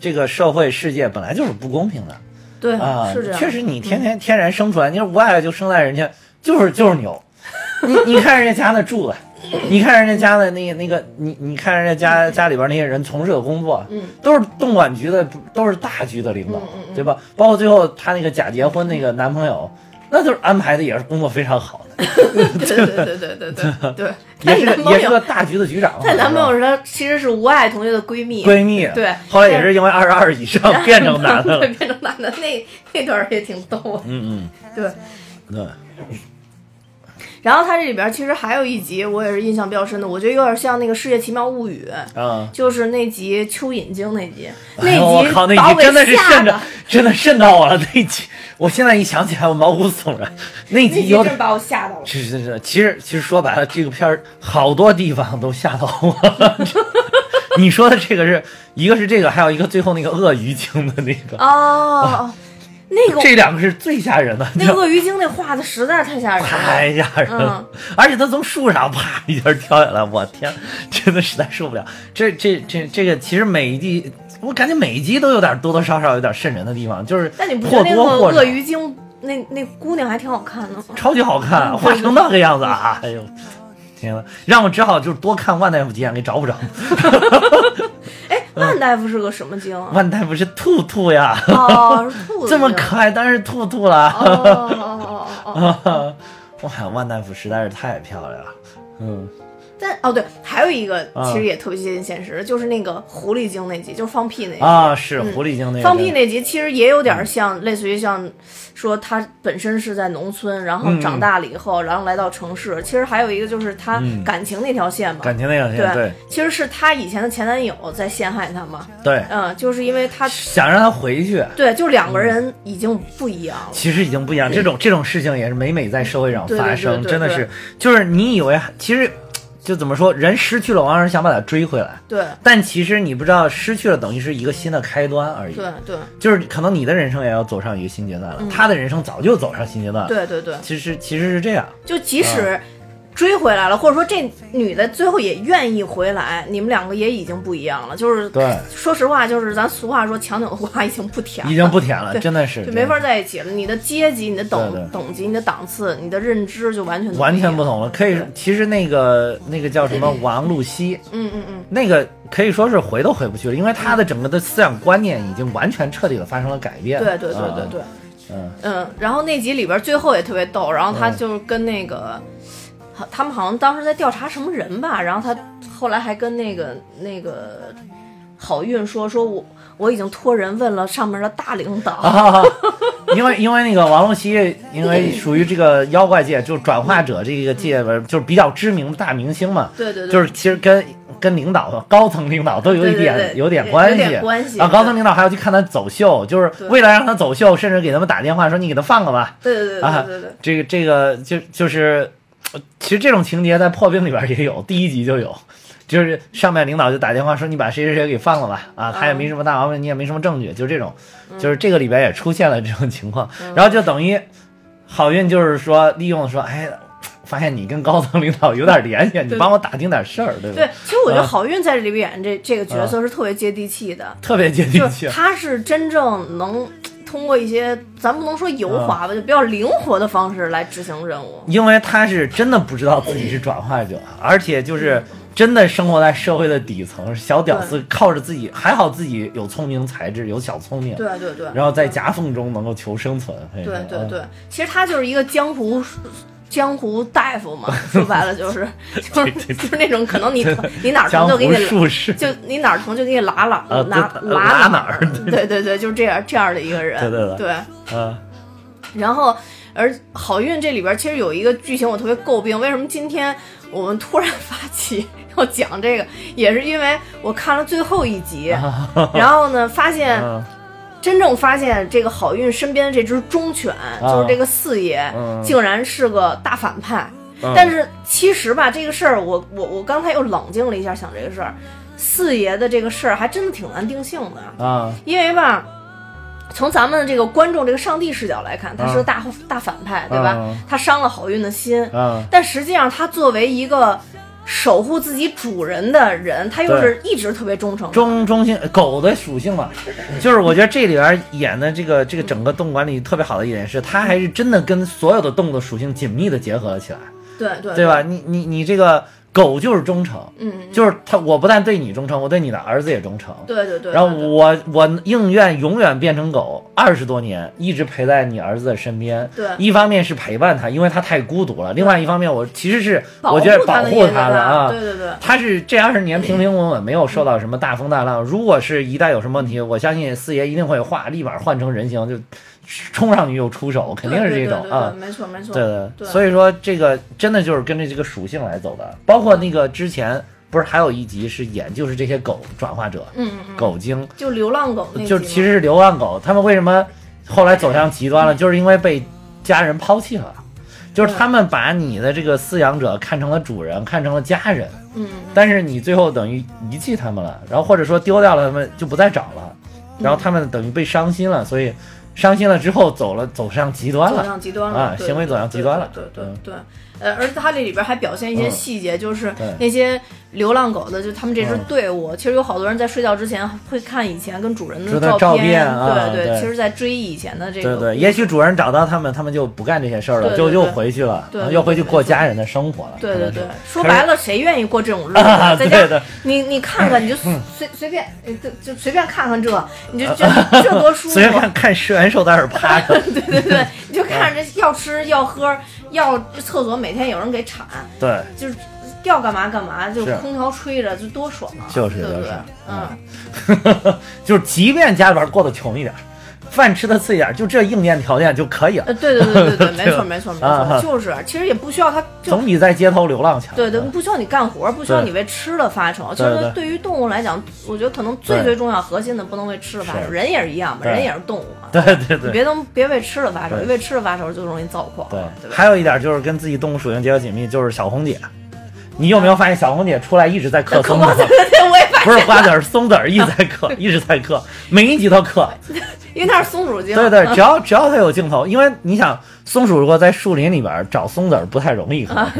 这个社会世界本来就是不公平的。对啊，是这样。确实，你天天天然生出来，你说无爱就生在人家，就是就是牛。你你看人家家的住的，你看人家家的那个那个，你你看人家家家里边那些人从事的工作，嗯，都是动管局的，都是大局的领导，嗯嗯嗯对吧？包括最后她那个假结婚那个男朋友，那就是安排的也是工作非常好的，对对对对对对对，也是也是个大局的局长嘛。她男朋友是她其实是吴爱同学的闺蜜，闺蜜，对后来也是因为二十二以上 变成男的变成男的，那那段也挺逗嗯，嗯对。嗯，对。然后它这里边其实还有一集我也是印象比较深的，我觉得有点像那个《世界奇妙物语》，啊，就是那集蚯蚓精那集，那集我靠，那集真的是吓的瘆着，真的瘆到我了。那集，我现在一想起来，我毛骨悚然。那那集有点，集真把我吓到了。是是是，其实其实说白了，这个片儿好多地方都吓到我了。你说的这个是一个是这个，还有一个最后那个鳄鱼精的那个，哦，那个这两个是最吓人的，那个鳄鱼精那画的实在是太吓人了。太吓人了，而且他从树上啪一下跳下来，我天，真的实在受不了。这这这这个其实每一集，我感觉每一集都有点多多少少有点瘆人的地方，就是但你不觉或得那个多或少鳄。鱼精那那姑娘还挺好看的吗？超级好看，画成那个样子啊！哎呦，天呐，让我只好就是多看万大夫几眼给找不着。哎，万大夫是个什么精啊？万大夫是兔兔呀，哦，是兔子。这么可爱，当然是兔兔了。哦哦哦哦哦。哇，万大夫实在是太漂亮了。嗯，但哦对，还有一个啊其实也特别接近现实，就是那个狐狸精那集，就是放屁那集。啊，是嗯狐狸精那个放屁那集其实也有点像，类似于像说他本身是在农村，然后嗯长大了以后，然后来到城市。其实还有一个就是他嗯感情那条线嘛，感情那条线，对对其实是他以前的前男友在陷害他嘛。对，嗯，就是因为他想让他回去。对，就两个人已经不一样了。其实已经不一样，这种这种事情也是每每在社会上发生，真的是，就是你以为其实。就怎么说，人失去了，往往是想把它追回来。对但其实你不知道，失去了等于是一个新的开端而已。对对就是可能你的人生也要走上一个新阶段了，他的人生早就走上新阶段了。，对对对，其实其实是这样。就即使追回来了，或者说这女的最后也愿意回来，你们两个也已经不一样了。就是对说实话，就是咱俗话说，强扭的瓜已经不甜了，已经不甜了，真的是就没法在一起了。你的阶级、你的等等级、你的档次、你的认知就完全完全不同了。可以，其实那个那个叫什么王露西，嗯嗯嗯，那个可以说是回都回不去了，因为她的整个的思想观念已经完全彻底的发生了改变。对对对啊对对。嗯，嗯，然后那集里边最后也特别逗，然后他嗯就是跟那个，好他们好像当时在调查什么人吧，然后他后来还跟那个那个好运说，说我我已经托人问了上面的大领导，啊，因为因为那个王龙溪，因为属于这个妖怪界，就是转化者这个界边，就是比较知名的大明星嘛。对对对，就是其实跟跟领导、高层领导都有一点有点关系，关系啊，高层领导还要去看他走秀，就是对。为了让他走秀，甚至给他们打电话说你给他放了吧。对对对啊对对对，这个这个就就是，呃其实这种情节在破冰里边也有，第一集就有。就是上面领导就打电话说你把谁谁谁给放了吧，啊，他也没什么大毛病，你也没什么证据，就是这种，就是这个里边也出现了这种情况，然后就等于好运就是说利用说，哎，发现你跟高层领导有点联系，你帮我打听点事儿，对吧？对，其实我觉得啊好运在这里边演这这个角色是特别接地气的，特别接地气。他是真正能通过一些咱不能说油滑嗯。吧，就比较灵活的方式来执行任务。因为他是真的不知道自己是转化者，而且就是真的生活在社会的底层，小屌丝靠着自己，还好自己有聪明才智，有小聪明，对对对，然后在夹缝中能够求生存。对对对，其实他就是一个江湖江湖大夫嘛，说白了就是 就是就是那种可能你 疼你哪儿疼就给你，就你哪儿疼就给你拉拉啊拿对拉拉哪哪儿。对对对对，就是这样这样的一个人，对对对对。嗯然后，而好运这里边其实有一个剧情我特别诟病，为什么今天我们突然 发起要讲这个，也是因为我看了最后一集，然后呢发现嗯真正发现这个好运身边的这只忠犬，就是这个四爷，嗯。竟然是个大反派。嗯。但是其实吧，这个事儿我我我刚才又冷静了一下，想这个事儿，四爷的这个事儿还真的挺难定性的。啊。因为吧，从咱们这个观众这个上帝视角来看，他是个嗯大、大反派，对吧？嗯他伤了好运的心，嗯，但实际上他作为一个守护自己主人的人，他又是一直特别忠诚忠忠心狗的属性嘛，就是我觉得这里边演的这个这个整个动物管理特别好的一点是，它还是真的跟所有的动物的属性紧密的结合了起来，对对对吧？？你你你这个狗就是忠诚，嗯，就是它，我不但对你忠诚，我对你的儿子也忠诚。对对对。然后我我宁愿永远变成狗，二十多年一直陪在你儿子的身边。对一方面是陪伴他，因为他太孤独了；另外一方面，我其实是我觉得保护他的啊。对对对。他是这二十年平平稳稳，没有受到什么大风大浪。如果是一旦有什么问题，我相信四爷一定会化，立马换成人形，就冲上去又出手，肯定是这种啊。对没错没错。对对，对所以说这个真的就是跟着这个属性来走的。包括那个之前不是还有一集是演就是这些狗转化者，嗯嗯嗯，狗精，就流浪狗就其实是流浪狗，他们为什么后来走向极端了？就是因为被家人抛弃了，就是他们把你的这个饲养者看成了主人，看成了家人，嗯。但是你最后等于遗弃他们了，然后或者说丢掉了他们就不再找了，然后他们等于被伤心了，所以伤心了之后走了走上极端走了。向极端了，啊行为走向极端了对对对。呃，而它这里边还表现一些嗯细节，就是那些流浪狗的，就他们这支嗯队伍，其实有好多人在睡觉之前会看以前跟主人的的照照片啊对对其实在追忆以前的这个。对对，也许主人找到他们，他们就不干这些事儿了，就又回去了，又回去过家人的生活了。对对对说白了，谁愿意过这种日子？啊在家，你你看看，你就随随便，呃就就随便看看这，你就 觉得这多舒服。随便看看食元兽在那儿趴着，对对对，你就看着这要吃要喝要厕所，每天有人给铲，对，就是要干嘛干嘛，就是空调吹着，就多爽啊！就是对不对就是？嗯，就是即便家里边过得穷一点，饭吃的次一点，就这硬件条件就可以了呃，，对对对对对，没错没错没啊错，就是，其实也不需要他总比在街头流浪强。对对，不需要你干活，不需要你为吃的发愁。其实对于动物来讲，我觉得可能最最重要、核心的不能为吃的发愁。人也是一样嘛，人也是动物嘛。对对你对别能别为吃的发愁，对一为吃的发愁就容易躁狂。对对？还有一点就是跟自己动物属性结合紧密，就是小红姐，你有没有发现小红姐出来一直在嗑松子不是瓜子儿，松子儿一直在嗑，一直在嗑，每一集都嗑。因为它是松鼠精。对对，只要只要它有镜头，因为你想，松鼠如果在树林里边找松子儿不太容易，可能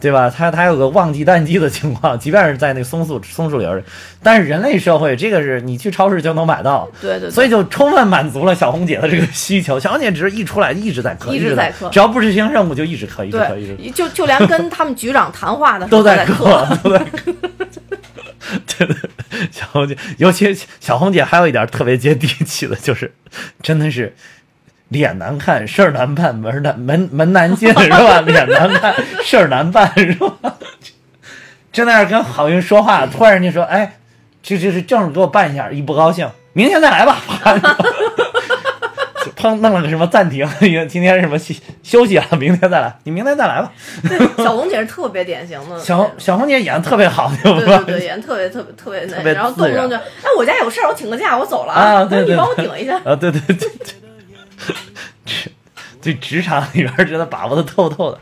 对吧？它它有个旺季淡季的情况，即便是在那松树松树林儿，但是人类社会这个是你去超市就能买到，对对对所以就充分满足了小红姐的这个需求。小红姐只是一出来一直在嗑，一一直直在嗑只要不执行任务就一直嗑，一直嗑，一直嗑对，就就连跟他们局长谈话的时候都在嗑。嗑，都在嗑。对对，小红姐，尤其小红姐还有一点特别接地气的，就是真的是脸难看，事儿难办，门难门门难进 是吧？脸难看，事儿难办是吧？正在那儿跟郝云说话，突然就说：“哎，这这是正事给我办一下。”一不高兴，明天再来吧。就砰，弄了个什么暂停，因为今天什么休休息啊，明天再来，你明天再来吧。小红姐是特别典型的 小小红姐演的特别好，对对吧对对，演的特别特别特别那然后动不动就哎，我家有事儿，我请个假，我走了啊，对对，你帮我顶一下。啊，对对对对，职对职场里边觉得把握的透透的，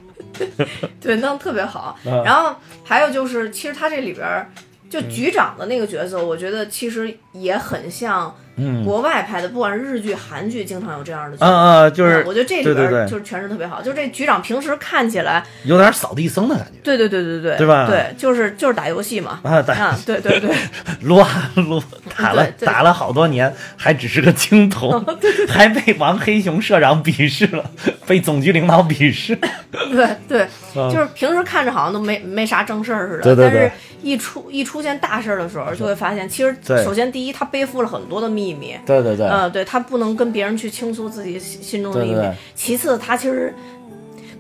对，弄得特别好。嗯然后还有就是，其实他这里边就局长的那个角色，我觉得其实也很像嗯。国外拍的，不管是日剧、韩剧，经常有这样的。嗯嗯，就是我觉得这里边就是诠释特别好，就这局长平时看起来，有点扫地僧的感觉。对对对对对，对吧？对，就是就是打游戏嘛，啊，打啊，对对对，撸啊撸，打了打了好多年，还只是个青铜，还被王黑熊社长鄙视了，被总局领导鄙视，对 对，啊就是平时看着好像都没没啥正事儿似的，但是一出一出现大事儿的时候，就会发现，其实首先第一，他背负了很多的秘密，对对对，呃，对他不能跟别人去倾诉自己心心中的秘密。对对对。其次，他其实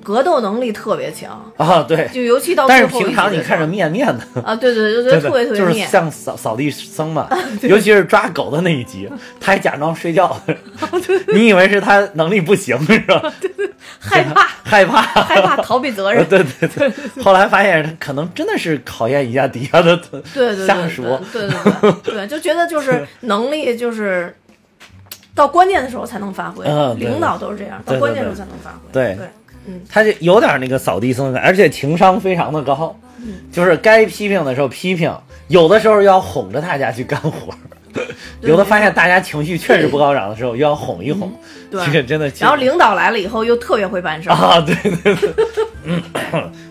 格斗能力特别强，啊对，就尤其到但是平常你看着面面的。啊，对对对，就觉得特别特别就是面，像扫扫地僧嘛，尤其是抓狗的那一集，他还假装睡觉，你以为是他能力不行是吧？害怕 害怕，害怕逃避责任。对对对，后来发现可能真的是考验一下底下的对对对下属，对对对对对，就觉得就是能力就是到关键的时候才能发挥，领导都是这样，到关键时候才能发挥。对对，嗯，他就有点那个扫地僧而且情商非常的高，嗯。就是该批评的时候批评，有的时候要哄着大家去干活。有的发现大家情绪确实不高涨的时候，又要哄一哄，对这个真的。然后领导来了以后又特别会办事儿，啊，对 对对，嗯，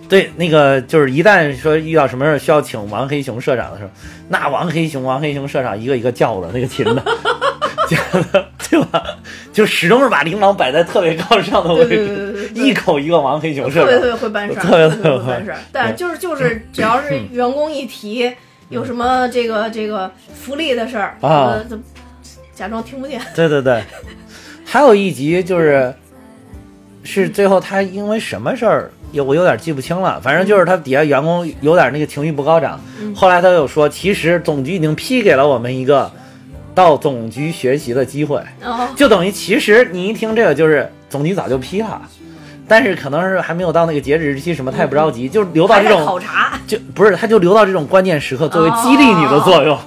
对，那个就是一旦说遇到什么事儿需要请王黑熊社长的时候，那王黑熊、王黑熊社长一个一个叫的那个琴的，叫的 对吧？就始终是把琳琅摆在特别高尚的位置，一口一个王黑熊社特别特，别会办事儿，特别特别会办事儿。但就是就是只要是员工一提有什么这个这个福利的事儿，啊假装听不见。对对对。还有一集就是，是最后他因为什么事儿，有我有点记不清了，反正就是他底下员工有点那个情绪不高涨。后来他又说，其实总局已经批给了我们一个到总局学习的机会，哦，就等于其实你一听这个就是总局早就批了。但是可能是还没有到那个截止日期，什么他也不着急，就留到这种考察，就不是，他就留到这种关键时刻作为激励你的作用，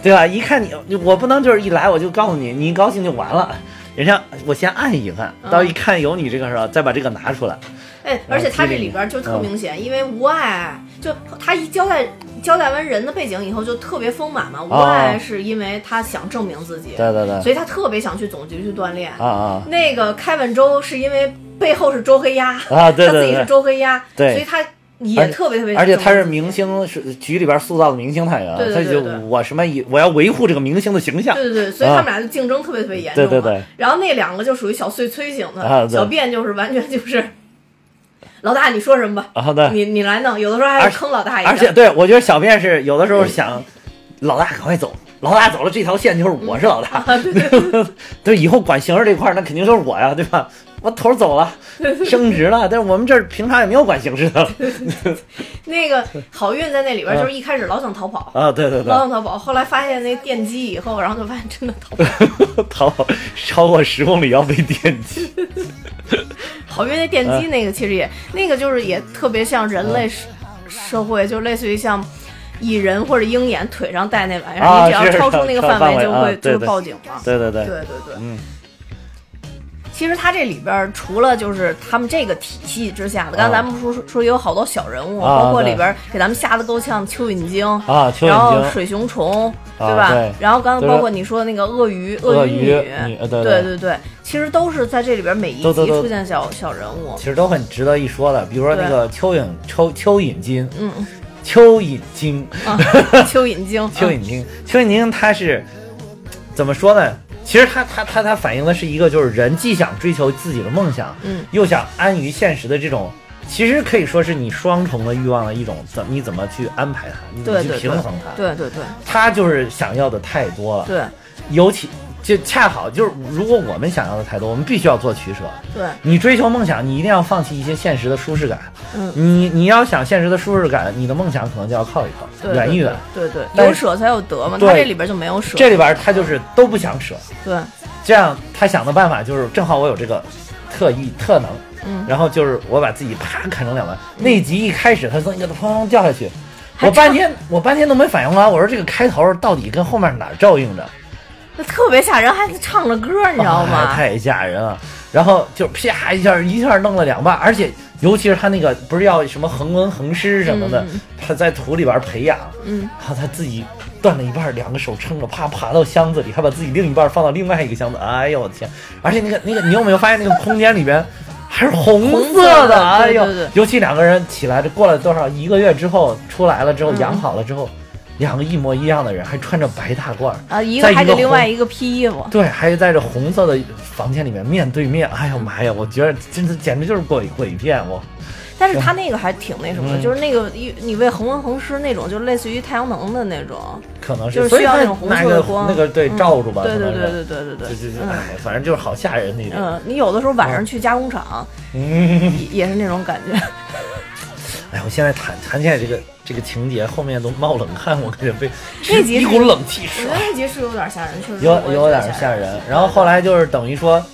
对吧？一看你，我不能就是一来我就告诉你，你一高兴就完了。人家我先按一按，到一看有你这个时候，再把这个拿出来。哎，而且他这里边就特明显，因为无爱，就他一交代交代完人的背景以后，就特别丰满嘛。无外是因为他想证明自己，对对对，所以他特别想去总局去锻炼。啊啊那个开本周是因为背后是周黑鸭，啊！对对对他自己是，周黑鸭，对所以他也特别特别，而且他是明。星，是局里边塑造的明星太阳，对对他就我什么以我要维护这个明星的形象。对对对，所以他们俩就竞争特别特别严重嘛。对对对然后那两个就属于小碎催型的，啊小便就是完全就是，老大你说什么吧，好的，你你来弄，有的时候还而是坑老大一下。而且对我觉得小便是有的时候想，老大赶快走，老大走了这条线就是我是老大，啊，对对对 对，以后管形式这块儿那肯定就是我呀，对吧？我头儿走了，升职了，但是我们这儿平常也没有管形式的 那个好运在那里边，就是一开始老想逃跑，啊，对对对老，想逃跑，后来发现那电击以后，然后就发现真的逃不了。逃跑超过十公里要被电击，好运那电击那个其实也那个就是也特别像人类社社会，就类似于像。蚁人或者鹰眼腿上戴那玩意儿，啊你只要超出那个范围就会就会报警了。对对对对对对，嗯，其实它这里边除了就是他们这个体系之下的，刚才咱们说说有好多小人物，啊包括里边给咱们吓得够呛，蚯蚓精啊蚯蚓然后水熊虫，啊对吧？对。然后刚包括你说的那个鳄鱼，鳄鱼鱼对对。对对其实都是在这里边每一集出现小小人物。其，实都很值得一说的。比如说那个蚯蚓蚯蚯蚓精，嗯。嗯蚯蚓精，啊，蚯蚓精，蚯蚓精，蚯蚓精它是怎么说呢？其实它它它它反映的是一个，就是人既想追求自己的梦想，嗯。又想安于现实的这种，其实可以说是你双重的欲望的一种，怎你怎么去安排它，你怎么去平衡它？对对对。他就是想要的太多了，对。尤其就恰好就是，如果我们想要的太多，我们必须要做取舍。对，你追求梦想，你一定要放弃一些现实的舒适感。嗯你你要想现实的舒适感，你的梦想可能就要靠一靠，对远一远。对对，有舍才有得嘛，他这里边就没有舍，这里边他就是都不想舍，对这样他想的办法就是，正好我有这个特异特能，嗯然后就是我把自己啪砍成两半。那一集一开始，他从一个砰砰掉下去，我半天我半天都没反应过来，我说这个开头到底跟后面哪儿照应着？那特别吓人，还唱着歌，你知道哎吗？太吓人了。然后就啪一下一下弄了两半，而且尤其是他那个不是要什么恒温恒湿什么的，嗯他在土里边培养，嗯，然后他自己断了一半，两个手撑着，啪爬到箱子里，还把自己另一半放到另外一个箱子。哎呦我的天！而且那个那个，你有没有发现那个空间里边还是红红色色的哎呦，尤其两个人起来，这过了多少一个月之后出来了之后嗯养好了之后，两个一模一样的人还穿着白大褂儿。啊，一个还给另外一个披衣服，对，还在这红色的房间里面面对面，哎呀妈呀！我觉得真的简直就是鬼鬼片，我但是他那个还挺那什么的，嗯就是那个一你为恒温恒湿那种，就类似于太阳能的那种，可能就是需要那种红色的光那个对嗯罩住吧，对对对对对对对哎，反正就是好吓人那种。嗯，你有的时候晚上去加工厂，嗯，也也是那种感觉。哎，我现在谈谈起来这个这个情节，后面都冒冷汗，我感觉被一股冷气我唰觉得那集是有点吓人，确实有有点吓人。然后后来就是等于说，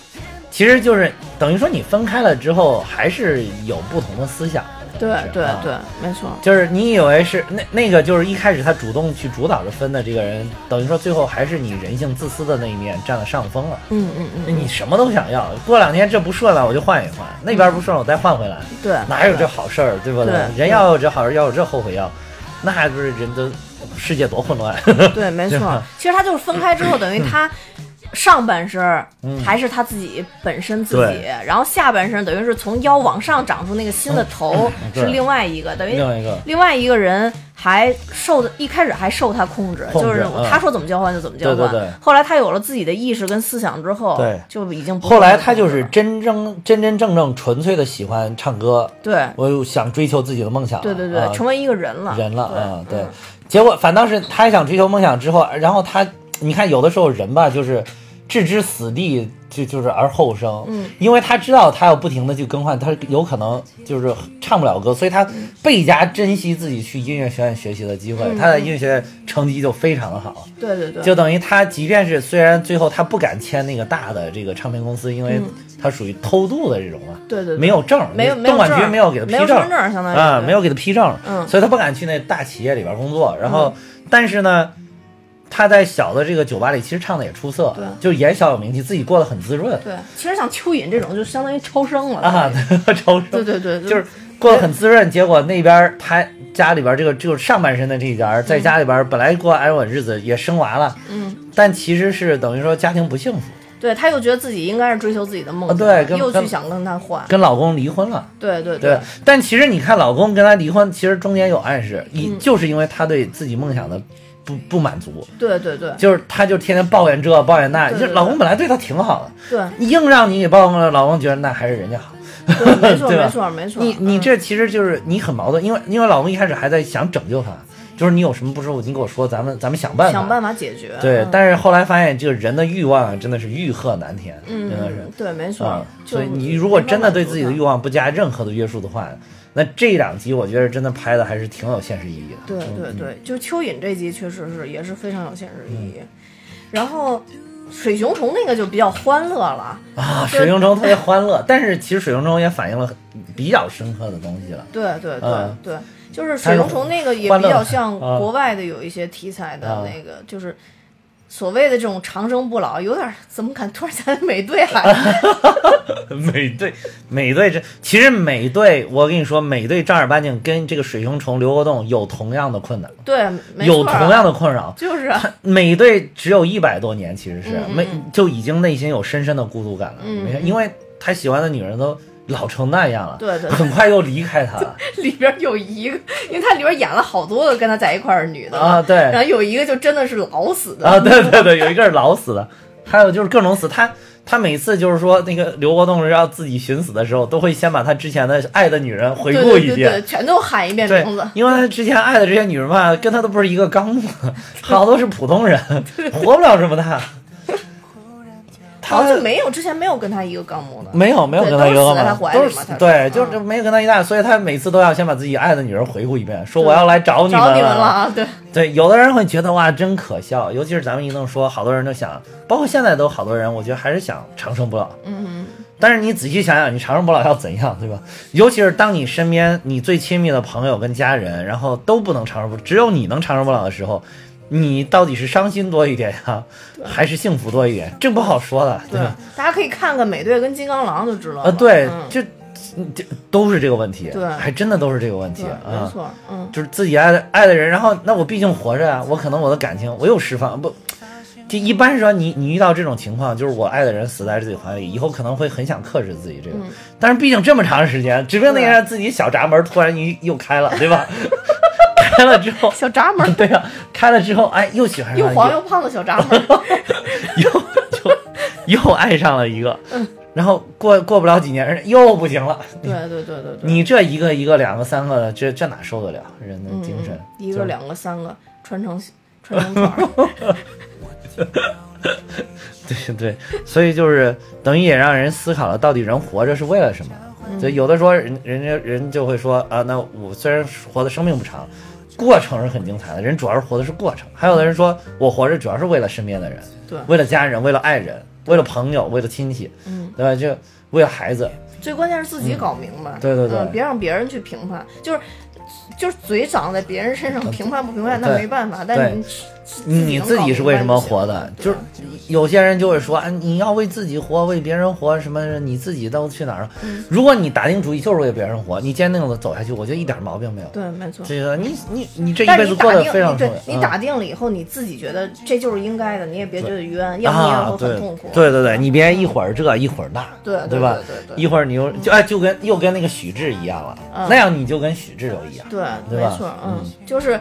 其实就是等于说你分开了之后，还是有不同的思想的。对对对，没错。就是你以为是那那个，就是一开始他主动去主导着分的这个人，等于说最后还是你人性自私的那一面占了上风了。嗯嗯嗯，你什么都想要，过两天这不顺了我就换一换，那边不顺了我再换回来，对，哪有这好事儿，对不对人要有这好事，要有这后悔药，那还不是人都世界多混乱？对，没错。其实他就是分开之后，等于他上半身还是他自己本身自己对，然后下半身等于是从腰往上长出那个新的头，嗯是另外一个，等于另外一个。另外一个人还受的，一开始还受他控制，控制就是嗯。他说怎么交换就怎么交换。对对对。后来他有了自己的意识跟思想之后，对。就已经不后来他就是真正真真正正纯粹的喜欢唱歌，对。我又想追求自己的梦想了，对对对，啊。成为一个人了，人了啊，对。嗯。结果反倒是他想追求梦想之后，然后他，你看有的时候人吧，就是置之死地，就就是而后生。嗯，因为他知道他要不停的去更换，他有可能就是唱不了歌，所以他倍加珍惜自己去音乐学院学习的机会。嗯他在音乐学院成绩就非常的好。对对对，就等于他，即便是虽然最后他不敢签那个大的这个唱片公司，因为他属于偷渡的这种嘛，对对对没有证，没有没有东莞局证没有给他批没有证，相当于啊，对没有给他批证，嗯所以他不敢去那大企业里边工作。然后，但是呢，他在小的这个酒吧里其实唱的也出色，对。就也小有名气，自己过得很滋润。对，其实像蚯蚓这种就相当于超生了啊，超生，对对对，就是过得很滋润。结果那边他家里边这个就是上半身的这一家，在家里边本来过安稳日子，也生娃了，嗯，但其实是等于说家庭不幸福，对，他又觉得自己应该是追求自己的梦啊想，对又去想跟他换，跟老公离婚了。对对对，但其实你看，老公跟他离婚，其实中间有暗示，一、就是因为他对自己梦想的不不满足，对对对就是他就天天抱怨这抱怨那，就是老公本来对他挺好的，对硬让你给抱怨了，老公觉得那还是人家好。对，没错 没错没错，你你嗯这其实就是你很矛盾，因为因为老公一开始还在想拯救他，就是你有什么不舒服，你跟我说，咱们咱们想办法。想办法解决，对，嗯但是后来发现，这个人的欲望啊，真的是欲壑难填，嗯真的是。对没错所以你如果真的对自己的欲，望不加任何的约束的话，那这两集我觉得真的拍的还是挺有现实意义的。对对对，就蚯蚓这集确实是也是非常有现实意义，然后水熊虫那个就比较欢乐了，啊，水熊虫特别欢乐，但是其实水熊虫也反映了比较深刻的东西了。对对对嗯对，就是水熊虫那个也比较像国外的有一些题材的啊那个，就是所谓的这种长生不老，有点儿怎么敢突然想起美队来了？美队，美队这其实美队，我跟你说，美队正儿八经跟这个水熊虫刘国栋有同样的困难，对，没有同样的困扰。就是啊美队只有一百多年，其实是嗯嗯没就已经内心有深深的孤独感了。嗯没因为他喜欢的女人都老成那样了，对对对很快又离开他了 里边有一个，因为他里边演了好多个跟他在一块儿的女的啊。对然后有一个就真的是老死的啊，对对对，有一个是老死的，还有就是各种死。他他每次就是说那个刘国栋要自己寻死的时候，都会先把他之前的爱的女人回顾一遍。对对对，全都喊一遍对名字。，因为他之前爱的这些女人吧，跟他都不是一个纲目，好多是普通人，活不了这么大。他好像就没有之前没有跟他一个纲目的，没有没有跟他一个纲都是死在他目，都是对，嗯就是没有跟他一大，所以他每次都要先把自己爱的女人回顾一遍，说我要来找你们了！对，对，有的人会觉得哇，真可笑，尤其是咱们一弄说，好多人都想，包括现在都好多人，我觉得还是想长生不老。嗯，但是你仔细想想，你长生不老要怎样，对吧？尤其是当你身边你最亲密的朋友跟家人，然后都不能长生不，只有你能长生不老的时候，你到底是伤心多一点呀，还是幸福多一点？这不好说的，对吧？，大家可以看看美队跟金刚狼就知道了。啊，对，嗯这这都是这个问题，对还真的都是这个问题，啊。没错，嗯，就是自己爱的爱的人，然后那我毕竟活着呀，我可能我的感情我又释放不，就一般说你你遇到这种情况，就是我爱的人死在自己怀里，以后可能会很想克制自己这个，嗯但是毕竟这么长时间，指不定那天自己小闸门突然一又开了，对吧？开了之后，小闸门，对呀、开了之后，哎，又喜欢上又黄又胖的小闸门，又就又爱上了一个，嗯。然后过过不了几年，又不行了。对对对对对，你这一个一个两个三个的，这这哪受得了人的嗯精神？嗯一个两个三个穿成穿成团儿，对对，所以就是等于也让人思考了，到底人活着是为了什么？嗯。所以有的说人人家人就会说啊，那我虽然活的生命不长，过程是很精彩的，人主要是活的是过程。还有的人说我活着主要是为了身边的人，对。为了家人，为了爱人，为了朋友，为了亲戚，嗯，对吧？就为了孩子，最关键是自己搞明白，对对对。嗯别让别人去评判，就是就是嘴长在别人身上，评判不评判那没办法，但对。你你自己是为什么活的？就是有些人就会说啊，你要为自己活，为别人活，什么你自己都去哪儿了？嗯如果你打定主意就是为别人活，你坚定的走下去，我觉得一点毛病没有。对，没错。这个你你你这一辈子过得非常顺利。嗯你打定了以后，你自己觉得这就是应该的，你也别觉得冤，要不然会，很痛苦。对对对，你别一会儿这一会儿那，对对吧？对对对一会儿你又就哎就跟又跟那个许志一样了，嗯那样你就跟许志又一样。对，对吧没错，嗯，就是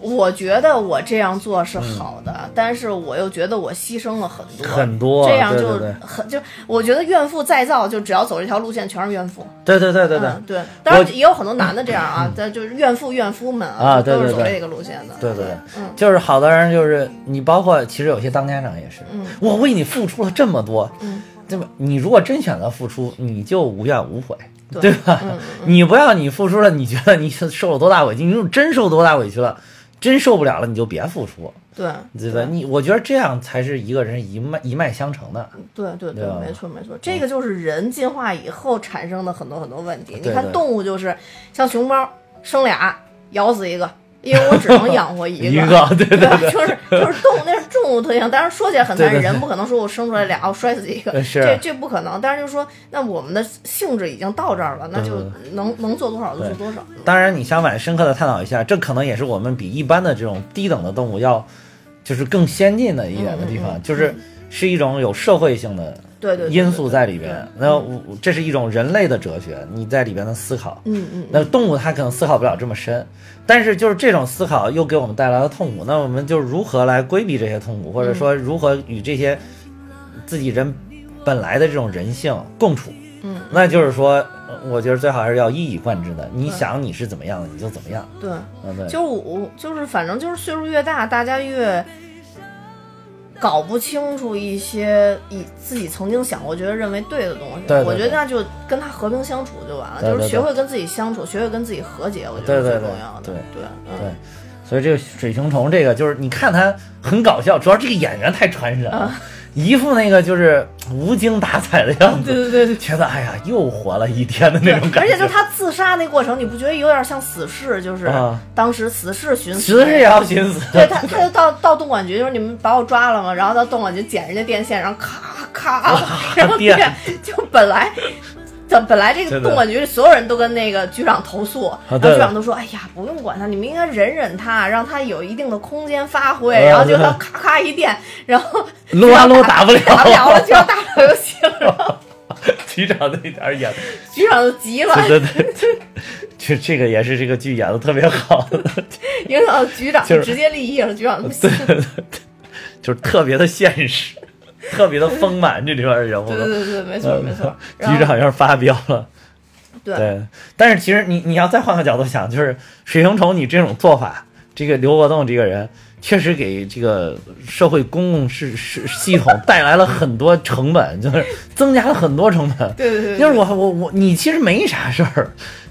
我觉得我这样做是好的，但是我又觉得我牺牲了很多，很多这样就很就我觉得怨妇再造，就只要走这条路线全是怨妇。对对对对对。嗯，对，当然也有很多男的这样啊，但就是怨妇怨夫们啊对都是走这个路线的。对对对，嗯。就是好多人就是你，包括其实有些当家长也是，嗯。我为你付出了这么多，嗯。对吧？你如果真选择付出，你就无怨无悔，对。对吧？嗯你不要你付出了，你觉得你受了多大委屈，你真受多大委屈了，真受不了了，你就别付出，对对吧？你我觉得这样才是一个人一脉一脉相承的。对对对吧没错没错，这个就是人进化以后产生的很多很多问题。你看动物就是像熊猫生俩咬死一个，因为我只能养活一 一个 对对就是就是动物那是动物特性，当然说起来很残忍，对对对。人不可能说我生出来俩我摔死一个，这这不可能。但是就是说，那我们的性质已经到这儿了，那就能能做多少就做多少。当然，你相反深刻的探讨一下，这可能也是我们比一般的这种低等的动物要，就是更先进的一点的地方，嗯嗯嗯。就是是一种有社会性的对对对因素在里边。那我这是一种人类的哲学，你在里边的思考。嗯嗯，那动物它可能思考不了这么深，但是就是这种思考又给我们带来了痛苦。那我们就如何来规避这些痛苦，或者说如何与这些自己人本来的这种人性共处？嗯，那就是说，呃我觉得最好还是要一以贯之的。你想你是怎么样的，你就怎么样。对。嗯，对，就是我就是反正就是岁数越大，大家越搞不清楚一些以自己曾经想过、觉得认为对的东西。对对对我觉得那就跟他和平相处就完了，就是学会跟自己相处，学会跟自己和解，我觉得是最重要的。对对所以这个水熊虫这个就是你看他很搞笑，主要这个演员太传神了。一副那个就是无精打采的样子，对对对对。觉得哎呀又活了一天的那种感觉。而且就他自杀那过程，你不觉得有点像死侍？就是啊当时死侍寻死，死士也要寻死，对他，他就到到动管局，就是你们把我抓了嘛，然后到动管局捡人家电线，然后咔咔，然后电电就本来。本本来这对对个动管局里所有人都跟那个局长投诉，然后局长都说：“哎呀，不用管他，你们应该忍忍他，让他有一定的空间发挥。”啊然后就他咔咔一电，然后撸啊撸打不了。打不了了，局长打不了游戏了，局长那点儿演，局长都急了，对对对，就这个也是这个剧演的特别好，影响到局长就直接利益了，局长不行。就是特别的现实，特别的丰满，这里边人物都。对对对，没错没错。局长要是发飙了，对对，但是其实你你要再换个角度想，就是水熊虫你这种做法，这个刘国栋这个人确实给这个社会公共事事系统带来了很多成本，就是增加了很多成本。对对对对就是我我我你其实没啥事儿，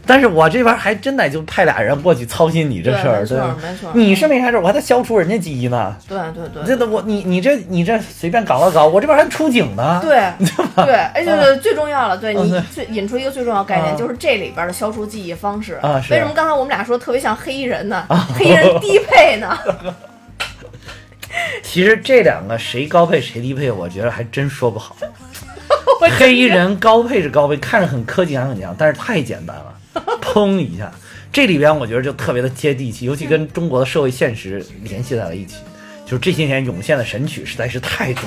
但是我这边还真得就派俩人过去操心你这事儿，对吧没错你是没啥事儿，我还得消除人家记忆呢。对对对这都我你你这你这随便搞了搞，我这边还出警呢。对 对，哎，对对，最重要了，对你最引出一个最重要概念，啊就是这里边的消除记忆方式啊是为什么刚才我们俩说特别像黑衣人呢？黑衣人低配呢？其实这两个谁高配谁低配，我觉得还真说不好。黑衣人高配是高配，看着很科技感很强，但是太简单了，砰一下。这里边我觉得就特别的接地气，尤其跟中国的社会现实联系在了一起。就是这些年涌现的神曲实在是太多，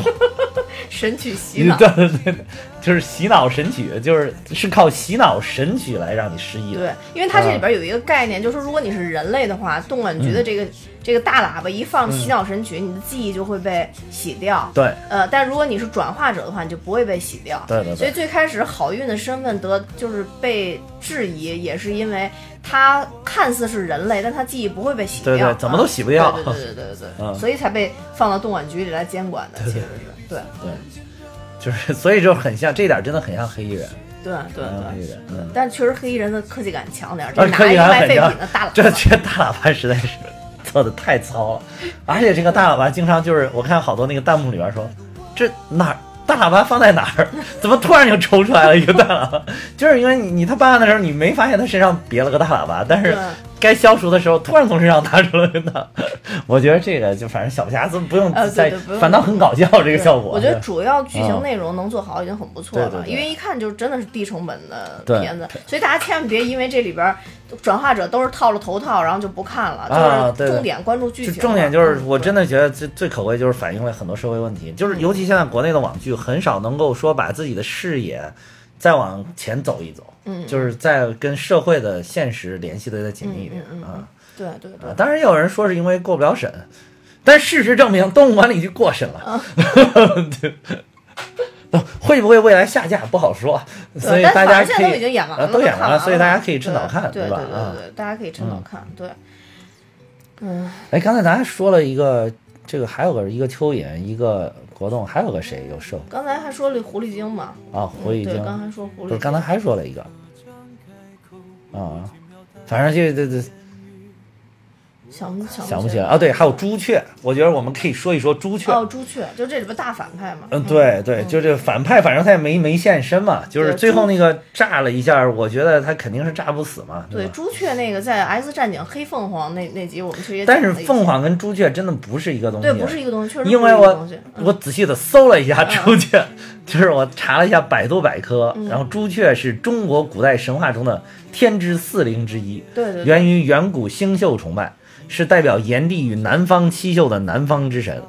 神曲洗脑。对对对，就是洗脑神曲，就是是靠洗脑神曲来让你失忆的。对，因为它这里边有一个概念，就是说如果你是人类的话，动管局的这个、这个大喇叭一放洗脑神曲，你的记忆就会被洗掉。对。呃，但如果你是转化者的话，你就不会被洗掉。对对对。所以最开始好运的身份得就是被质疑，也是因为他看似是人类，但他记忆不会被洗掉。对对怎么都洗不掉。对对对对对对嗯。所以才被放到动管局里来监管的，其实是。对。对，就是所以就很像这点，真的很像黑衣人，对对对。但确实黑衣人的科技感强点儿，这拿一个卖废品的大喇叭，这这大喇叭实在是 做的太糙了，而且这个大喇叭经常就是我看好多那个弹幕里边说，这哪儿大喇叭放在哪儿？怎么突然就抽出来了一个大喇叭？就是因为你你他办案的时候你没发现他身上别了个大喇叭，但是对该消除的时候突然从身上拿出了个大，我觉得这个就反正小瑕疵不用再反倒很搞笑这个效果。我觉得主要剧情嗯内容能做好已经很不错了，因为一看就是真的是低成本的片子，所以大家千万别因为这里边转化者都是套了头套，然后就不看了，就是重点关注剧就情。重点就是，嗯我真的觉得最最可贵就是反映了很多社会问题，就是尤其现在国内的网剧很少能够说把自己的视野再往前走一走，嗯就是再跟社会的现实联系的再紧密一点嗯嗯嗯啊。对对对啊，当然也有人说是因为过不了审，但事实证明动物管理局过审了。啊 对会不会未来下架不好说，所以大家可以已以经演完了，啊都演完了，所以大家可以趁早看，对对吧？对，对对，大家可以趁早看，对。嗯，哎，刚才咱还说了一个，这个还有个一个蚯蚓，一个国栋，还有个谁有瘦刚才还说了狐狸精嘛，啊？狐狸对，精，刚才说狐狸精，不是刚才还说了一个。啊，反正就这这想不想想不起来啊。对，还有朱雀，我觉得我们可以说一说朱雀。哦，朱雀，就这里边大反派嘛。嗯，对对，就这反派，反正他也没没现身嘛，就是最后那个炸了一下，我觉得他肯定是炸不死嘛，对，朱雀那个在《X 战警：黑凤凰》那那集，我们其实也但是凤凰跟朱雀真的不是一个东西，对不是一个东西，确实因为我我仔细的搜了一下朱雀，就是我查了一下百度百科，然后朱雀是中国古代神话中的天之四灵之一，对源于远古星宿崇拜，是代表炎帝与南方七宿的南方之神，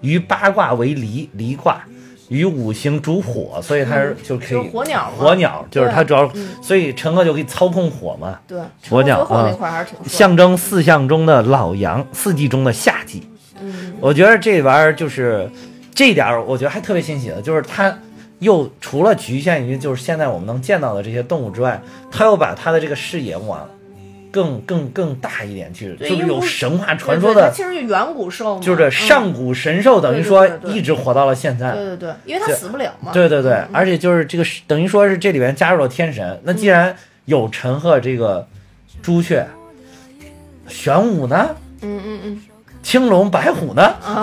与八卦为离离卦。与五行主火，所以它是就可以、嗯火鸟火鸟就是它主要，嗯所以陈赫就可以操控火嘛，对，火鸟啊象征四象中的老阳，四季中的夏季。嗯，我觉得这玩意儿就是这一点儿，我觉得还特别欣喜的，就是它又除了局限于就是现在我们能见到的这些动物之外，它又把它的这个视野往更更更大一点去，就是有神话传说的，其实就远古兽嘛，就是嗯上古神兽，等于说一直活到了现在。对对对，因为它死不了嘛。对对对，嗯而且就是这个等于说是这里边加入了天神。那既然有陈赫这个朱雀，玄武呢？嗯嗯嗯，青龙白虎呢？啊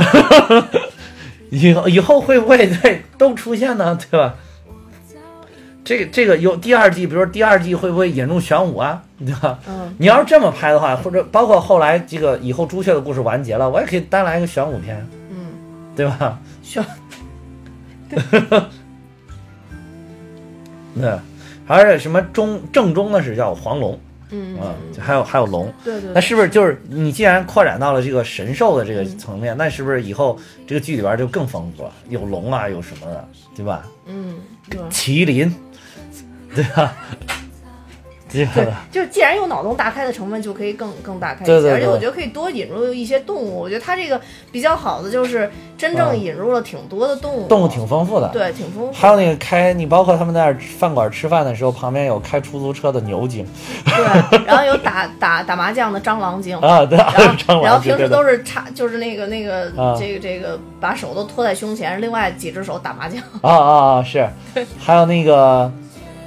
以后以后会不会对都出现呢？对吧？这个这个有第二季，比如说第二季会不会引入玄武啊？对吧？嗯，你要是这么拍的话，或者包括后来这个以后朱雀的故事完结了，我也可以单来一个玄武片，嗯，对吧？需要 对，而且什么中正宗的是叫黄龙嗯啊，还有还有龙，对对那是不是就是你既然扩展到了这个神兽的这个层面，那是不是以后这个剧里边就更丰富了？有龙啊，有什么的，对吧？嗯对。麒麟，对吧？这对，就是既然有脑洞大开的成分，就可以更更大开一些。对对对而且我觉得可以多引入一些动物。我觉得它这个比较好的就是真正嗯引入了挺多的动物，动物挺丰富的。对，挺丰富。还有那个开，你包括他们在饭馆吃饭的时候，旁边有开出租车的牛精对，然后有打打打麻将的蟑螂精。啊，对，然 蟑后，平时都是插，就是那个那个、啊这个这个，把手都托在胸前，另外几只手打麻将。啊啊啊，是，还有那个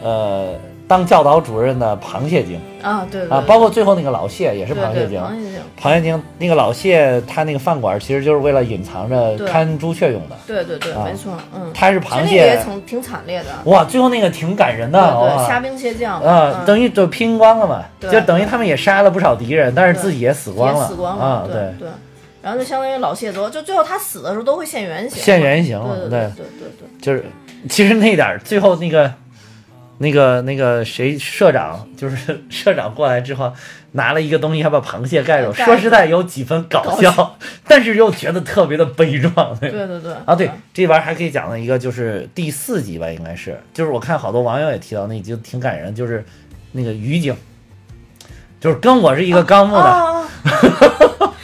呃，当教导主任的螃蟹精啊，对啊，包括最后那个老谢也是螃蟹精。螃蟹精，螃蟹精那个老谢，他那个饭馆其实就是为了隐藏着看朱雀用的。对对对，啊没错，嗯。他是螃蟹也挺挺惨烈的，哇，最后那个挺感人的，对对，虾兵蟹将啊，嗯等于就拼光了嘛，就等于他们也杀了不少敌人，但是自己也死光了，死光了，啊，对对。然后就相当于老谢多，就最后他死的时候都会现原形，现原形对对对对对对对，就是其实那点儿最后那个那个那个谁社长就是 社长过来之后拿了一个东西，还把螃蟹盖住，说实在有几分搞搞笑，但是又觉得特别的悲壮。对。对对啊，对，这边还可以讲到一个就是第四集吧，应该是，就是我看好多网友也提到那集挺感人，就是那个鱼精，就是跟我是一个纲目的，啊啊啊！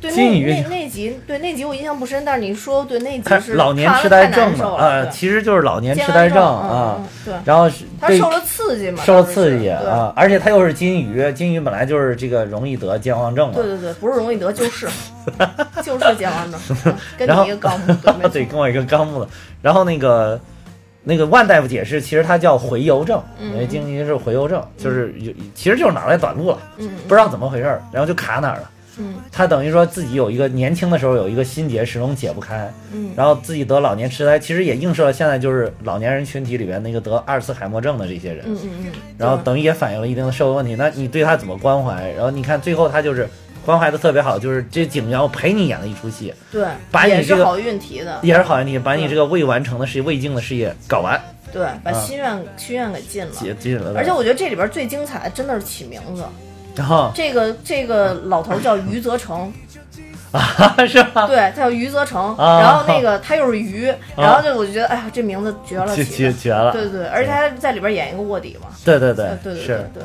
对，那金鱼那那集，对那集我印象不深，但是你说对那集他是老年痴呆症嘛，啊，其实就是老年痴呆症啊嗯，对，然后是他受了刺激嘛，受了刺激啊，而且他又是金鱼，金鱼本来就是这个容易得健忘症嘛对。对对对，不是容易得，就是 就是健忘症，嗯 跟你一个纲目，对，跟我一个纲目的。然后那个那个万大夫解释，其实他叫回游症，嗯因为金鱼是回游症，就是有其实就是脑袋短路了，嗯不知道怎么回事儿，然后就卡哪儿了。嗯他等于说自己有一个年轻的时候有一个心结始终解不开，嗯然后自己得老年痴呆，其实也映射了现在就是老年人群体里边那个得阿尔茨海默症的这些人。嗯嗯嗯，然后等于也反映了一定的社会问题。那你对他怎么关怀？然后你看最后他就是关怀的特别好，就是这景阳陪你演了一出戏，对，把你这个也是好运提的，也是好运题，把你这个未完成的事业、未尽的事业搞完，对，把啊心愿心愿给尽了。解尽了。而且我觉得这里边最精彩的真的是起名字，然后这个这个老头叫余则成，啊，是吧？对，他叫余则成，啊然后那个他又是鱼，然后就我就觉得，哎呀，这名字绝了，绝。绝绝了！对对对，而且他在里边演一个卧底嘛，对对对呃对对对是，对，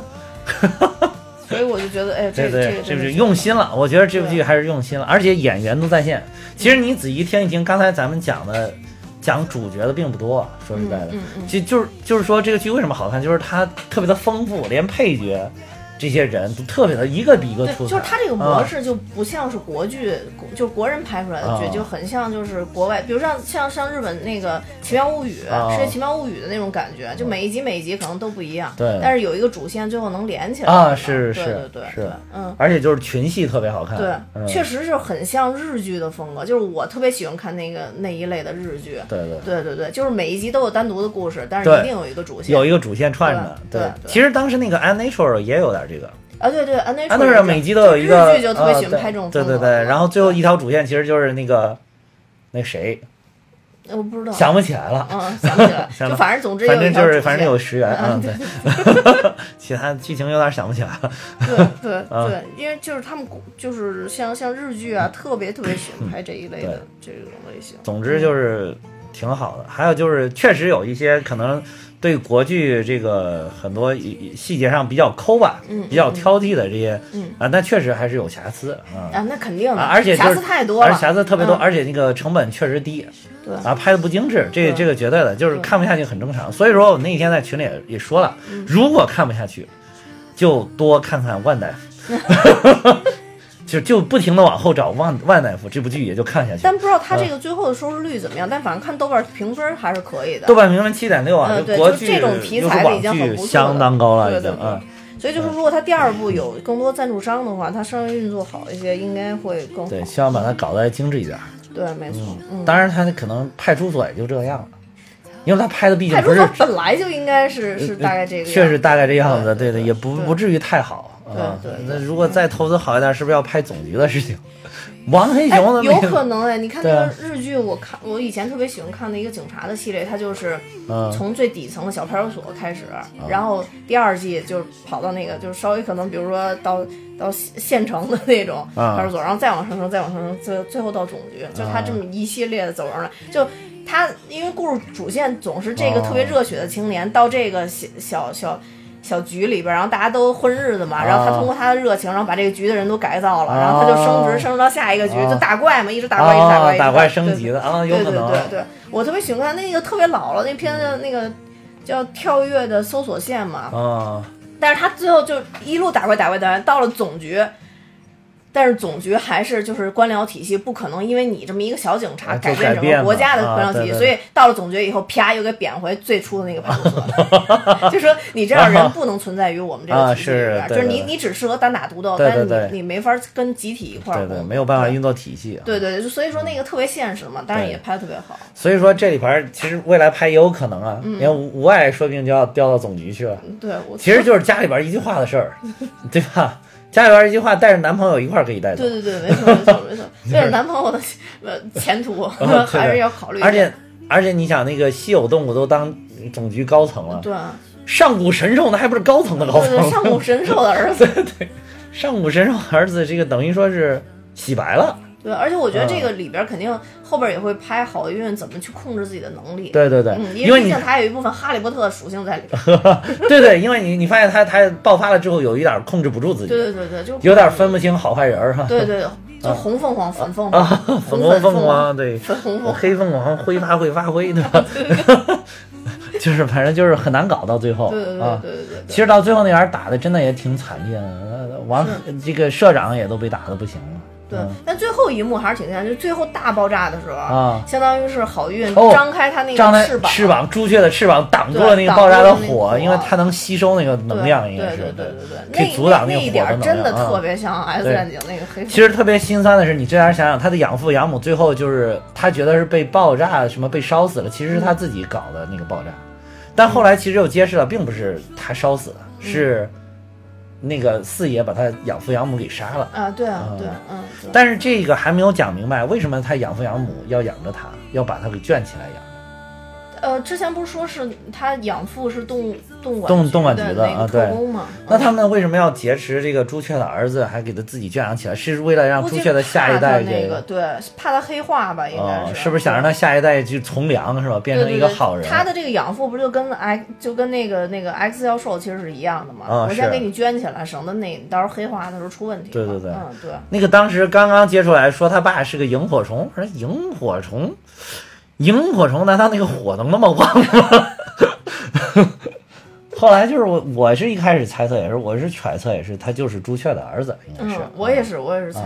所以我就觉得，哎，这对对，这是用心了。我觉得这部剧还是用心了，而且演员都在线。其实你仔细听一听，刚才咱们讲的讲主角的并不多，说实在的，嗯嗯就就是就是说这个剧为什么好看，就是它特别的丰富，连配角这些人都特别的一个比一个对，出彩。就是他这个模啊式就不像是国剧，国就是国人拍出来的剧，啊就很像就是国外，比如像像像日本那个《奇妙物语》啊世界奇妙物语》的那种感觉，就每一集每一集可能都不一样，对但是有一个主线，最后能连起来啊嘛是是对对对是对，嗯。而且就是群戏特别好看。对，嗯、确实是很像日剧的风格，就是我特别喜欢看那个那一类的日剧。对对。对对对，就是每一集都有单独的故事，但是一定有一个主线。有一个主线串着，对对对其实当时那个《Unnatural》也有点这个，啊，对对，安内《Unnatural》每集都有一个，日剧就特别喜呃欢拍这种对对。对对，然后最后一条主线其实就是那个那谁呃我不知道，想不起来了，嗯，想不起来，想就反正总之反正就是反正有十元，嗯嗯对，其他剧情有点想不起来了。对对啊对，因为就是他们就是像像日剧啊，特别特别喜欢拍这一类的这种类型。总之就是挺好的。还有就是，确实有一些可能对国剧这个很多细节上比较抠吧，嗯比较挑剔的这些，嗯。啊，那确实还是有瑕疵啊。啊，那肯定的，啊，而且、就是、瑕疵太多了，而且瑕疵特别多，嗯。而且那个成本确实低，对。啊，拍的不精致，这对。这个绝对的，就是看不下去很正常。所以说我那天在群里也也说了，嗯。如果看不下去，就多看看万大夫，就就不停的往后找万万大夫，这部剧也就看下去但。不知道他嗯这个最后的收视率怎么样，但反正看豆瓣评分还是可以的。豆瓣评分七点六啊，嗯对就这种题材的已经很不错了相当高了，对对对已经啊。所以就是，如果他第二部有更多赞助商的话，他稍微运作好一些，应该会更好。对，希望把它搞得精致一点。对，没错，嗯。当然，他可能派出所也就这样了，因为他拍的毕竟派不是出所本来就应该是是大概这个样子，确实大概这样子，对对，也不不至于太好。对啊对对那如果再投资好一点，是不是要拍总局的事情？王黑哎熊的，有可能哎，你看那个日剧，我看我以前特别喜欢看的一个警察的系列，它就是嗯。从最底层的小派出所开始，然后第二季就跑到那个就是稍微可能比如说到到县县城的那种啊。派出所，然后再往上升，再往上升，最最后到总局，就他这么一系列的走上来，就。他因为故事主线总是这个特别热血的青年到这个小小小小局里边，然后大家都混日子嘛，然后他啊。通过他的热情，然后把这个局的人都改造了，然后他就升职啊。升职到下一个局，啊。就打怪嘛，一直打怪，一直打怪，打怪。升级的啊，有对对可能对对，我特别喜欢看那个特别老了那片子，那个叫《跳跃的搜索线》嘛，啊，但是他最后就一路打怪打怪打怪，到了总局。但是总局还是就是官僚体系，不可能因为你这么一个小警察改变整个国家的啊官僚体系，对对所以到了总局以后，啪又给贬回最初的那个派出所，就说你这样人不能存在于我们这个啊体系里边，就是你你只适合单打独斗，但是对对。对你你没法跟集体一块儿对对，工没有办法运作体系啊。对对，对所以说那个特别现实嘛，但是也拍的特别好。所以说这里边儿其实未来拍也有可能啊，嗯。你看吴吴爱说不定就要调到总局去了，对我其实就是家里边儿一句话的事儿，对吧？家里边儿一句话，带着男朋友一块儿可以带走。对对对，没错没错没错，为了 男朋友的 呃前途 还是要考虑。而且而且你想，那个稀有动物都当总局高层了，对啊上古神兽那还不是高层的高对对，层？上古神兽的儿子，对上古神兽儿子这个等于说是洗白了。对，而且我觉得这嗯个里边肯定后边也会拍好运怎么去控制自己的能力。对对对，嗯，因为毕竟它有一部分哈利波特的属性在里边。对对，因为你你发现他他爆发了之后，有一点控制不住自己，对对对对，就有点分不清好坏人儿哈。对对，就红凤凰、粉凤啊凰、，粉红红凤凰、对，粉红凤凰。黑凤凰挥发会发挥，对吧？就是反正就是很难搞到最后对对对啊。对对对其实到最后那玩意儿打的真的也挺惨烈的，呃王这个社长也都被打的不行了。对嗯，但最后一幕还是挺震撼，就最后大爆炸的时候，啊相当于是好运哦张开它那个翅膀，翅膀，朱雀的翅膀挡住了那个爆炸的火，火。因为它能吸收那个能量，应该是。对对对对对，可以阻挡那个火那一点真的特别像 X 战警那个黑。其实特别心酸的是，你这样想想，他的养父养母最后就是他觉得是被爆炸什么被烧死了，其实是他自己搞的那个爆炸，但后来其实又揭示了，并不是他烧死的，是那个四爷把他养父养母给杀了。啊，对啊，对，嗯，但是这个还没有讲明白，为什么他养父养母要养着他，要把他给圈起来养？呃，之前不是说是他养父是动物动物动动管局的啊对特工嘛？那他们为什么要劫持这个朱雀的儿子，还给他自己圈养起来？是为了让朱雀的下一代怕他那个对，怕他黑化吧，应该哦，是，是不是想让他下一代就从良是吧，变成一个好人？他的这个养父不就跟 X 就跟那个那个 X 教授其实是一样的嘛？啊是我先给你圈起来，省得那你到时候黑化的时候出问题嘛。对对对嗯对。那个当时刚刚接出来说他爸是个萤火虫，我说萤火虫，萤火虫难道那个火能那么旺吗？后来就是我，我是一开始猜测也是，我是揣测也是，他就是朱雀的儿子，应该是。嗯，我也是，我也是猜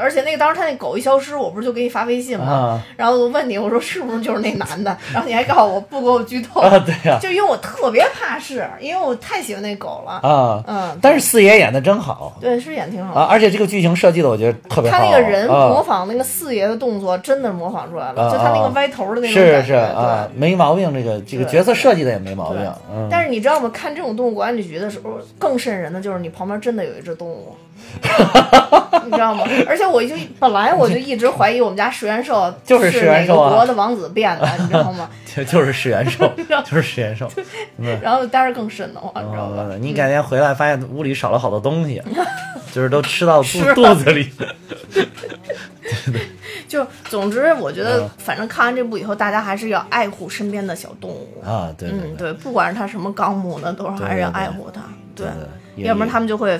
而且那个当时他那狗一消失，我不是就给你发微信吗？啊然后我问你，我说是不是就是那男的？然后你还告诉我不给我剧透，啊，对呀、就因为我特别怕是，因为我太喜欢那狗了。啊，嗯，但是四爷演的真好对，是演挺好的。啊，而且这个剧情设计的我觉得特别好。他那个人模啊、仿那个四爷的动作，真的模仿出来了，啊就他那个啊歪头的那种是感觉。是啊，对。没毛病，这个这个角色设计的也没毛病。嗯，但是你知道吗？看这种动物管理局的时候，更瘆人的就是你旁边真的有一只动物，你知道吗？而且我就本来我就一直怀疑我们家食元兽就是食元兽啊哪个国的王子变的，你知道吗？就就是食元兽，就是食元兽。嗯然后但是更瘆得慌，你知道吧？哦你改天回来发现屋里少了好多东西，就是都吃到肚肚子里。就总之，我觉得嗯反正看完这部以后，大家还是要爱护身边的小动物。啊，对对嗯，对，不管是它什么纲目呢，都是还是要爱护它。对要不然也他们就会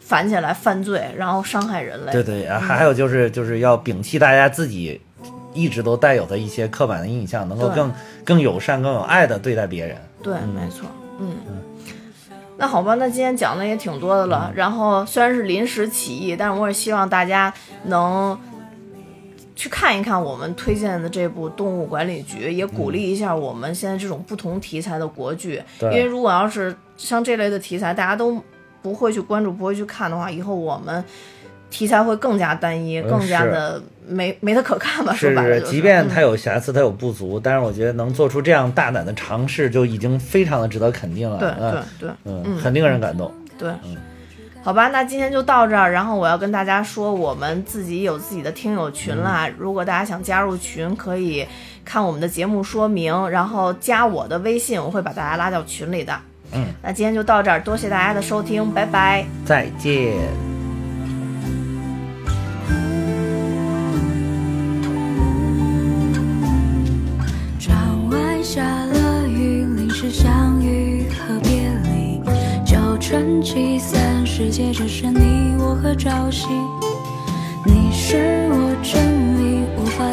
反起来犯罪，然后伤害人类。对对，还还有就是就是要摒弃大家自己一直都带有的一些刻板的印象，能够更更友善、更有爱的对待别人。对，没错，嗯。那好吧，那今天讲的也挺多的了。然后虽然是临时起意，但是我也希望大家能去看一看我们推荐的这部《动物管理局》，也鼓励一下我们现在这种不同题材的国剧。对因为如果要是像这类的题材，大家都不会去关注、不会去看的话，以后我们题材会更加单一，嗯更加的没 没得可看吧？说是是，白了就是，即便他嗯有瑕疵，它有不足，但是我觉得能做出这样大胆的尝试，就已经非常的值得肯定了。对嗯对对嗯，很令人感动。对。好吧，那今天就到这儿。然后我要跟大家说，我们自己有自己的听友群啦。如果大家想加入群，可以看我们的节目说明，然后加我的微信，我会把大家拉到群里的。嗯，那今天就到这儿，多谢大家的收听，拜拜。再见。窗外下了雨，淋湿相遇和别离。九成七散，世界只剩你我和朝夕。你是我真理无法